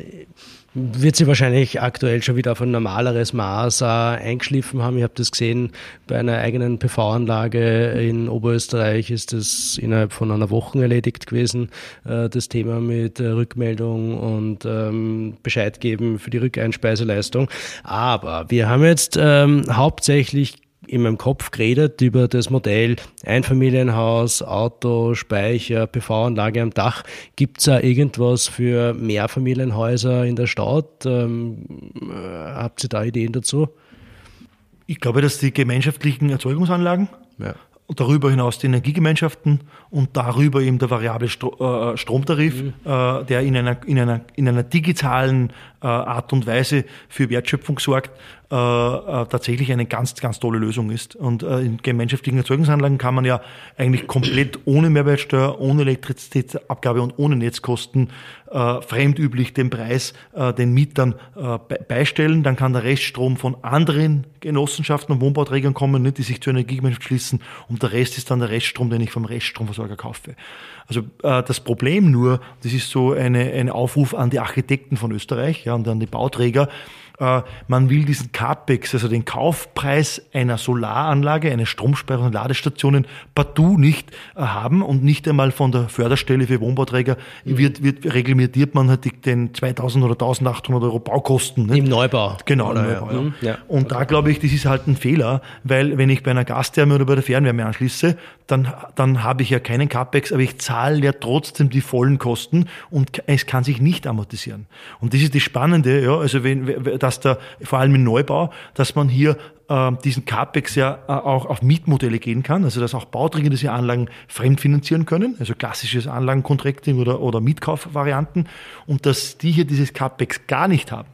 wird sie wahrscheinlich aktuell schon wieder auf ein normaleres Maß äh, eingeschliffen haben. Ich habe das gesehen bei einer eigenen PV-Anlage in Oberösterreich ist das innerhalb von einer Woche erledigt gewesen, äh, das Thema mit äh, Rückmeldung und ähm, Bescheid geben für die Rückeinspeiseleistung. Aber wir haben jetzt ähm, hauptsächlich in meinem Kopf geredet über das Modell Einfamilienhaus, Auto, Speicher, PV-Anlage am Dach. Gibt es da irgendwas für Mehrfamilienhäuser in der Stadt? Ähm, äh, habt ihr da Ideen dazu? Ich glaube, dass die gemeinschaftlichen Erzeugungsanlagen ja darüber hinaus die Energiegemeinschaften und darüber eben der variable Stro äh, Stromtarif, mhm. äh, der in einer, in, einer, in einer digitalen Art und Weise für Wertschöpfung sorgt, äh, äh, tatsächlich eine ganz, ganz tolle Lösung ist. Und äh, in gemeinschaftlichen Erzeugungsanlagen kann man ja eigentlich komplett ohne Mehrwertsteuer, ohne Elektrizitätsabgabe und ohne Netzkosten äh, fremdüblich den Preis äh, den Mietern äh, beistellen. Dann kann der Reststrom von anderen Genossenschaften und Wohnbauträgern kommen, nicht, die sich zur Energiegemeinschaft schließen. Und der Rest ist dann der Reststrom, den ich vom Reststromversorger kaufe. Also äh, das Problem nur, das ist so eine, ein Aufruf an die Architekten von Österreich ja, und an die Bauträger, man will diesen CAPEX, also den Kaufpreis einer Solaranlage, eines Stromspeicher und Ladestationen partout nicht äh, haben und nicht einmal von der Förderstelle für Wohnbauträger mhm. wird, wird reglementiert man halt den 2000 oder 1800 Euro Baukosten. Nicht? Im Neubau. Genau, im Neubau. Ja. Mhm. Ja. Und da glaube ich, das ist halt ein Fehler, weil wenn ich bei einer Gastherme oder bei der Fernwärme anschließe, dann, dann habe ich ja keinen CAPEX, aber ich zahle ja trotzdem die vollen Kosten und es kann sich nicht amortisieren. Und das ist das Spannende, ja, also wenn, da dass da vor allem im Neubau, dass man hier äh, diesen CAPEX ja äh, auch auf Mietmodelle gehen kann, also dass auch Bauträger diese Anlagen fremdfinanzieren können, also klassisches Anlagencontracting oder, oder Mietkaufvarianten und dass die hier dieses CAPEX gar nicht haben.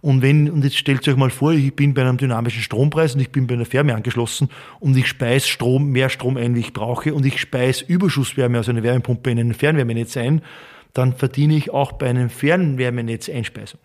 Und wenn, und jetzt stellt euch mal vor, ich bin bei einem dynamischen Strompreis und ich bin bei einer Ferne angeschlossen und ich speise Strom, mehr Strom ein, wie ich brauche, und ich speise Überschusswärme aus einer Wärmepumpe in ein Fernwärmenetz ein, dann verdiene ich auch bei einem Fernwärmenetz Einspeisung.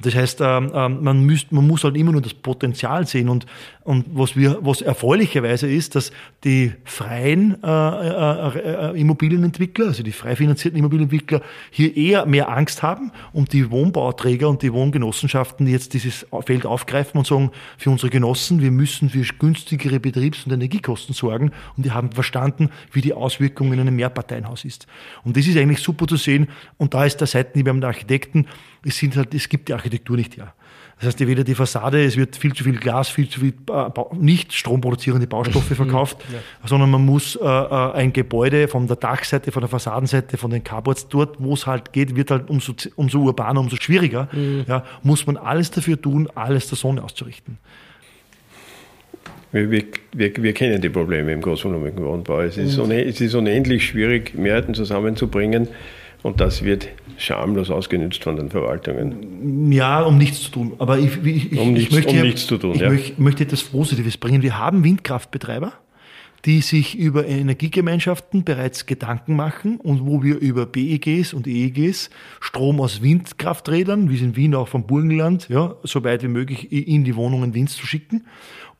Das heißt, ähm, ähm, man, müsst, man muss halt immer nur das Potenzial sehen. Und, und was, wir, was erfreulicherweise ist, dass die freien äh, äh, äh, Immobilienentwickler, also die frei finanzierten Immobilienentwickler, hier eher mehr Angst haben und die Wohnbauträger und die Wohngenossenschaften jetzt dieses Feld aufgreifen und sagen, für unsere Genossen, wir müssen für günstigere Betriebs- und Energiekosten sorgen. Und die haben verstanden, wie die Auswirkungen in einem Mehrparteienhaus ist. Und das ist eigentlich super zu sehen. Und da ist der Seitenhieb beim Architekten, es, sind halt, es gibt die Architektur nicht her. Das heißt, weder die Fassade, es wird viel zu viel Glas, viel zu viel äh, nicht stromproduzierende Baustoffe verkauft, ja. sondern man muss äh, äh, ein Gebäude von der Dachseite, von der Fassadenseite, von den Carports, dort, wo es halt geht, wird halt umso, umso urbaner, umso schwieriger, mhm. ja, muss man alles dafür tun, alles der Sonne auszurichten. Wir, wir, wir, kennen die Probleme im großvolumigen Wohnbau. Es ist, mhm. es ist unendlich schwierig, Mehrheiten zusammenzubringen. Und das wird schamlos ausgenutzt von den Verwaltungen. Ja, um nichts zu tun. Aber ich, ich, um, nichts, ich möchte, um nichts zu tun. Ich ja. möchte, etwas Positives bringen. Wir haben Windkraftbetreiber, die sich über Energiegemeinschaften bereits Gedanken machen und wo wir über BEGs und EEGs Strom aus Windkrafträdern, wie es in Wien auch vom Burgenland, ja, so weit wie möglich in die Wohnungen Wind zu schicken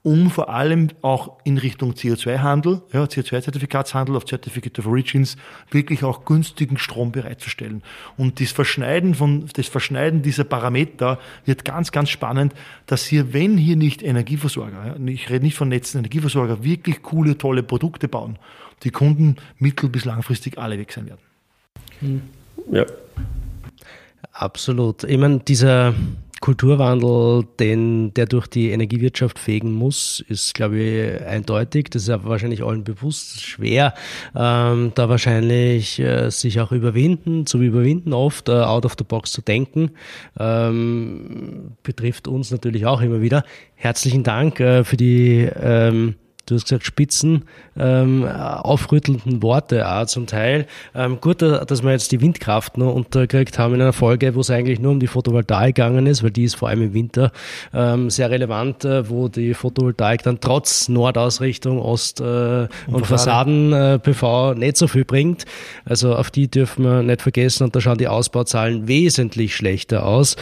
um vor allem auch in Richtung CO2-Handel, ja, CO2-Zertifikatshandel auf Certificate of Origins, wirklich auch günstigen Strom bereitzustellen. Und das Verschneiden von, das Verschneiden dieser Parameter wird ganz, ganz spannend, dass hier, wenn hier nicht Energieversorger, ja, ich rede nicht von Netzen, Energieversorger, wirklich coole, tolle Produkte bauen, die Kunden mittel- bis langfristig alle weg sein werden. Hm. Ja. Absolut. Ich meine, dieser, Kulturwandel, den, der durch die Energiewirtschaft fegen muss, ist, glaube ich, eindeutig. Das ist aber wahrscheinlich allen bewusst. Schwer, ähm, da wahrscheinlich äh, sich auch überwinden, zu überwinden, oft äh, out of the box zu denken. Ähm, betrifft uns natürlich auch immer wieder. Herzlichen Dank äh, für die ähm, du hast gesagt, spitzen, ähm, aufrüttelnden Worte auch zum Teil. Ähm, gut, dass wir jetzt die Windkraft noch unterkriegt haben in einer Folge, wo es eigentlich nur um die Photovoltaik gegangen ist, weil die ist vor allem im Winter ähm, sehr relevant, äh, wo die Photovoltaik dann trotz Nordausrichtung, Ost- äh, und, und Fassaden-PV äh, nicht so viel bringt. Also auf die dürfen wir nicht vergessen und da schauen die Ausbauzahlen wesentlich schlechter aus.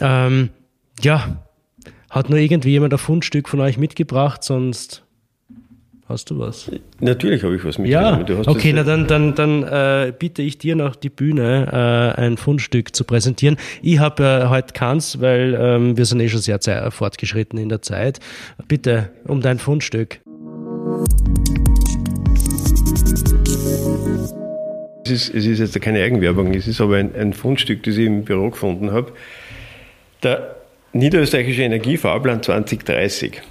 Ähm, ja, hat nur irgendwie jemand ein Fundstück von euch mitgebracht, sonst Hast du was? Natürlich habe ich was mitgenommen. Ja, okay, na dann, dann, dann äh, bitte ich dir noch die Bühne, äh, ein Fundstück zu präsentieren. Ich habe äh, heute keins, weil ähm, wir sind eh schon sehr fortgeschritten in der Zeit. Bitte um dein Fundstück. Es ist, es ist jetzt keine Eigenwerbung, es ist aber ein, ein Fundstück, das ich im Büro gefunden habe. Der Niederösterreichische Energiefahrplan 2030.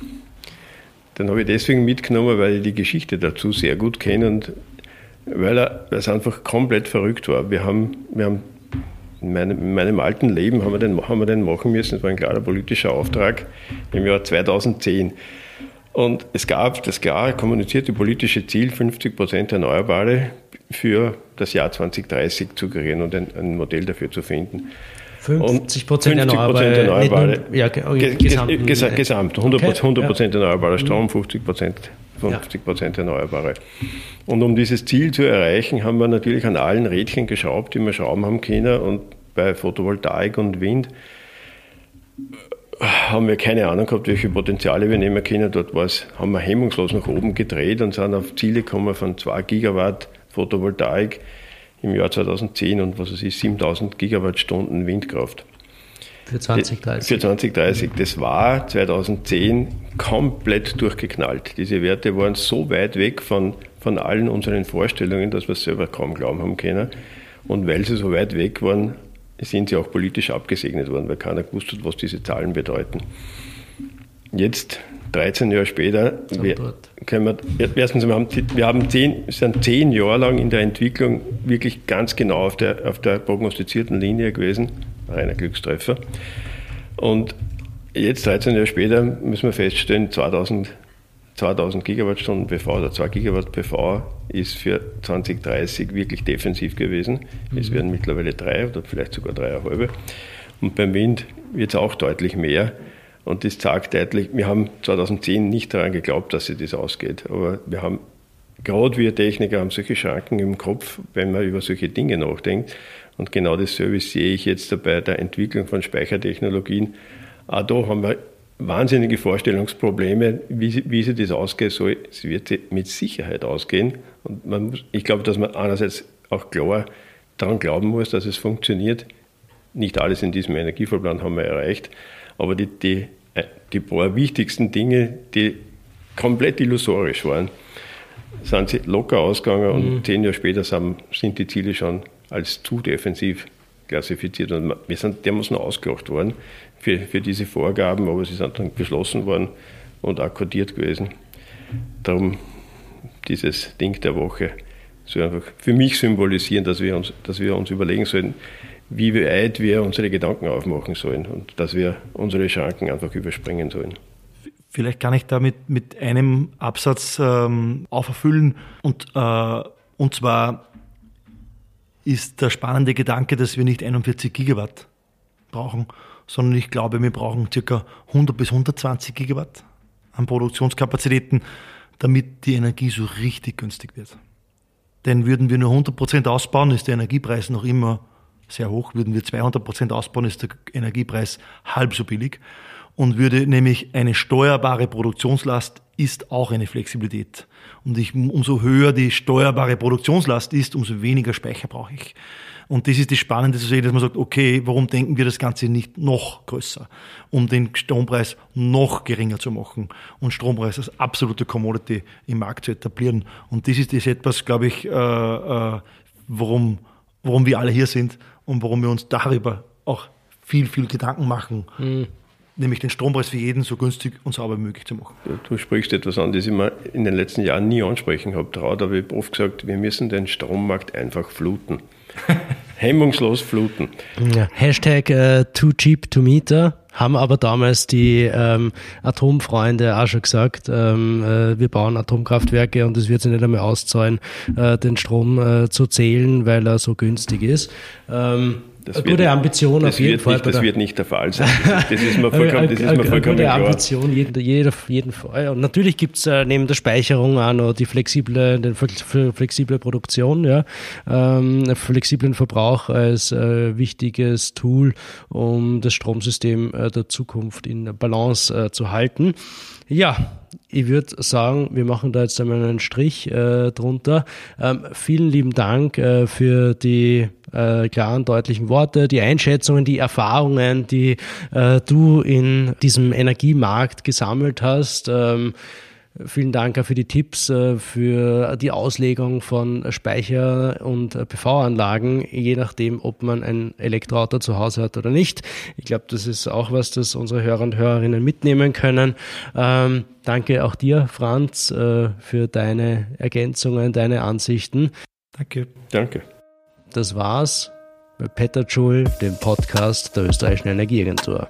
Den habe ich deswegen mitgenommen, weil ich die Geschichte dazu sehr gut kenne und weil es einfach komplett verrückt war. Wir haben, wir haben in meinem, in meinem alten Leben haben wir, den, haben wir den machen müssen, das war ein klarer politischer Auftrag im Jahr 2010. Und es gab das klar kommunizierte politische Ziel, 50 Prozent Erneuerbare für das Jahr 2030 zu kreieren und ein, ein Modell dafür zu finden. 50 Prozent erneuerbare, erneuerbare ja, gesamt, ges gesamt 100 Prozent okay, ja. erneuerbarer Strom, 50 Prozent 50 Prozent erneuerbare. Und um dieses Ziel zu erreichen, haben wir natürlich an allen Rädchen geschraubt, die wir schrauben haben können. Und bei Photovoltaik und Wind haben wir keine Ahnung gehabt, welche Potenziale wir nehmen können. Dort haben wir hemmungslos nach oben gedreht und sind auf Ziele gekommen von 2 Gigawatt Photovoltaik im Jahr 2010 und was es ist, 7000 Gigawattstunden Windkraft. Für 2030. Für 2030. Das war 2010 komplett durchgeknallt. Diese Werte waren so weit weg von, von allen unseren Vorstellungen, dass wir es selber kaum glauben haben können. Und weil sie so weit weg waren, sind sie auch politisch abgesegnet worden, weil keiner gewusst hat, was diese Zahlen bedeuten. Jetzt 13 Jahre später, wir, können wir, erstens, wir haben, wir haben zehn, sind zehn Jahre lang in der Entwicklung wirklich ganz genau auf der, auf der prognostizierten Linie gewesen, reiner Glückstreffer. Und jetzt, 13 Jahre später, müssen wir feststellen, 2000, 2000 Gigawattstunden PV oder 2 Gigawatt PV ist für 2030 wirklich defensiv gewesen. Mhm. Es werden mittlerweile drei oder vielleicht sogar dreieinhalb. Und beim Wind wird es auch deutlich mehr. Und das zeigt deutlich, wir haben 2010 nicht daran geglaubt, dass sich das ausgeht. Aber wir haben, gerade wir Techniker, haben solche Schranken im Kopf, wenn man über solche Dinge nachdenkt. Und genau das Service sehe ich jetzt bei der Entwicklung von Speichertechnologien. Auch da haben wir wahnsinnige Vorstellungsprobleme, wie, wie sie das ausgehen soll. Es wird mit Sicherheit ausgehen. Und man muss, ich glaube, dass man einerseits auch klar daran glauben muss, dass es funktioniert. Nicht alles in diesem Energiefahrplan haben wir erreicht, aber die, die die paar wichtigsten Dinge, die komplett illusorisch waren, sind sie locker ausgegangen und mhm. zehn Jahre später sind, die Ziele schon als zu defensiv klassifiziert. Und wir sind dermaßen ausgelacht worden für, für diese Vorgaben, aber sie sind dann beschlossen worden und akkordiert gewesen. Darum dieses Ding der Woche so einfach für mich symbolisieren, dass wir uns, dass wir uns überlegen sollten, wie weit wir unsere Gedanken aufmachen sollen und dass wir unsere Schranken einfach überspringen sollen. Vielleicht kann ich damit mit einem Absatz ähm, auferfüllen und, äh, und zwar ist der spannende Gedanke, dass wir nicht 41 Gigawatt brauchen, sondern ich glaube, wir brauchen ca. 100 bis 120 Gigawatt an Produktionskapazitäten, damit die Energie so richtig günstig wird. Denn würden wir nur 100 Prozent ausbauen, ist der Energiepreis noch immer sehr hoch. Würden wir 200 Prozent ausbauen, ist der Energiepreis halb so billig. Und würde nämlich eine steuerbare Produktionslast ist auch eine Flexibilität. Und ich, umso höher die steuerbare Produktionslast ist, umso weniger Speicher brauche ich. Und das ist das Spannende zu sehen, dass man sagt, okay, warum denken wir das Ganze nicht noch größer, um den Strompreis noch geringer zu machen und Strompreis als absolute Commodity im Markt zu etablieren. Und das ist das etwas, glaube ich, äh, äh, warum, warum wir alle hier sind und warum wir uns darüber auch viel, viel Gedanken machen. Mhm. Nämlich den Strompreis für jeden so günstig und sauber wie möglich zu machen. Du sprichst etwas an, das ich mir in den letzten Jahren nie ansprechen habe. Traut, aber ich habe oft gesagt, wir müssen den Strommarkt einfach fluten. Hemmungslos fluten. Hashtag uh, too cheap to meter haben aber damals die ähm, Atomfreunde auch schon gesagt, ähm, äh, wir bauen Atomkraftwerke und es wird sich nicht einmal auszahlen, äh, den Strom äh, zu zählen, weil er so günstig ist. Ähm, das eine gute Ambition auf jeden Fall. Nicht, das wird nicht der Fall sein. Das, das ist mir vollkommen, das ist mir vollkommen gute klar. Ambition, jeder, jeder, jeden Fall. Und natürlich gibt es äh, neben der Speicherung auch noch die flexible, die flexible Produktion, ja, ähm, flexiblen Verbrauch als äh, wichtiges Tool, um das Stromsystem äh, der Zukunft in Balance äh, zu halten. Ja, ich würde sagen, wir machen da jetzt einmal einen Strich äh, drunter. Ähm, vielen lieben Dank äh, für die äh, klaren, deutlichen Worte, die Einschätzungen, die Erfahrungen, die äh, du in diesem Energiemarkt gesammelt hast. Ähm, Vielen Dank auch für die Tipps, äh, für die Auslegung von Speicher- und PV-Anlagen, je nachdem, ob man ein Elektroauto zu Hause hat oder nicht. Ich glaube, das ist auch was, das unsere Hörer und Hörerinnen mitnehmen können. Ähm, danke auch dir, Franz, äh, für deine Ergänzungen, deine Ansichten. Danke. Danke. Das war's bei Petterschul, dem Podcast der Österreichischen Energieagentur.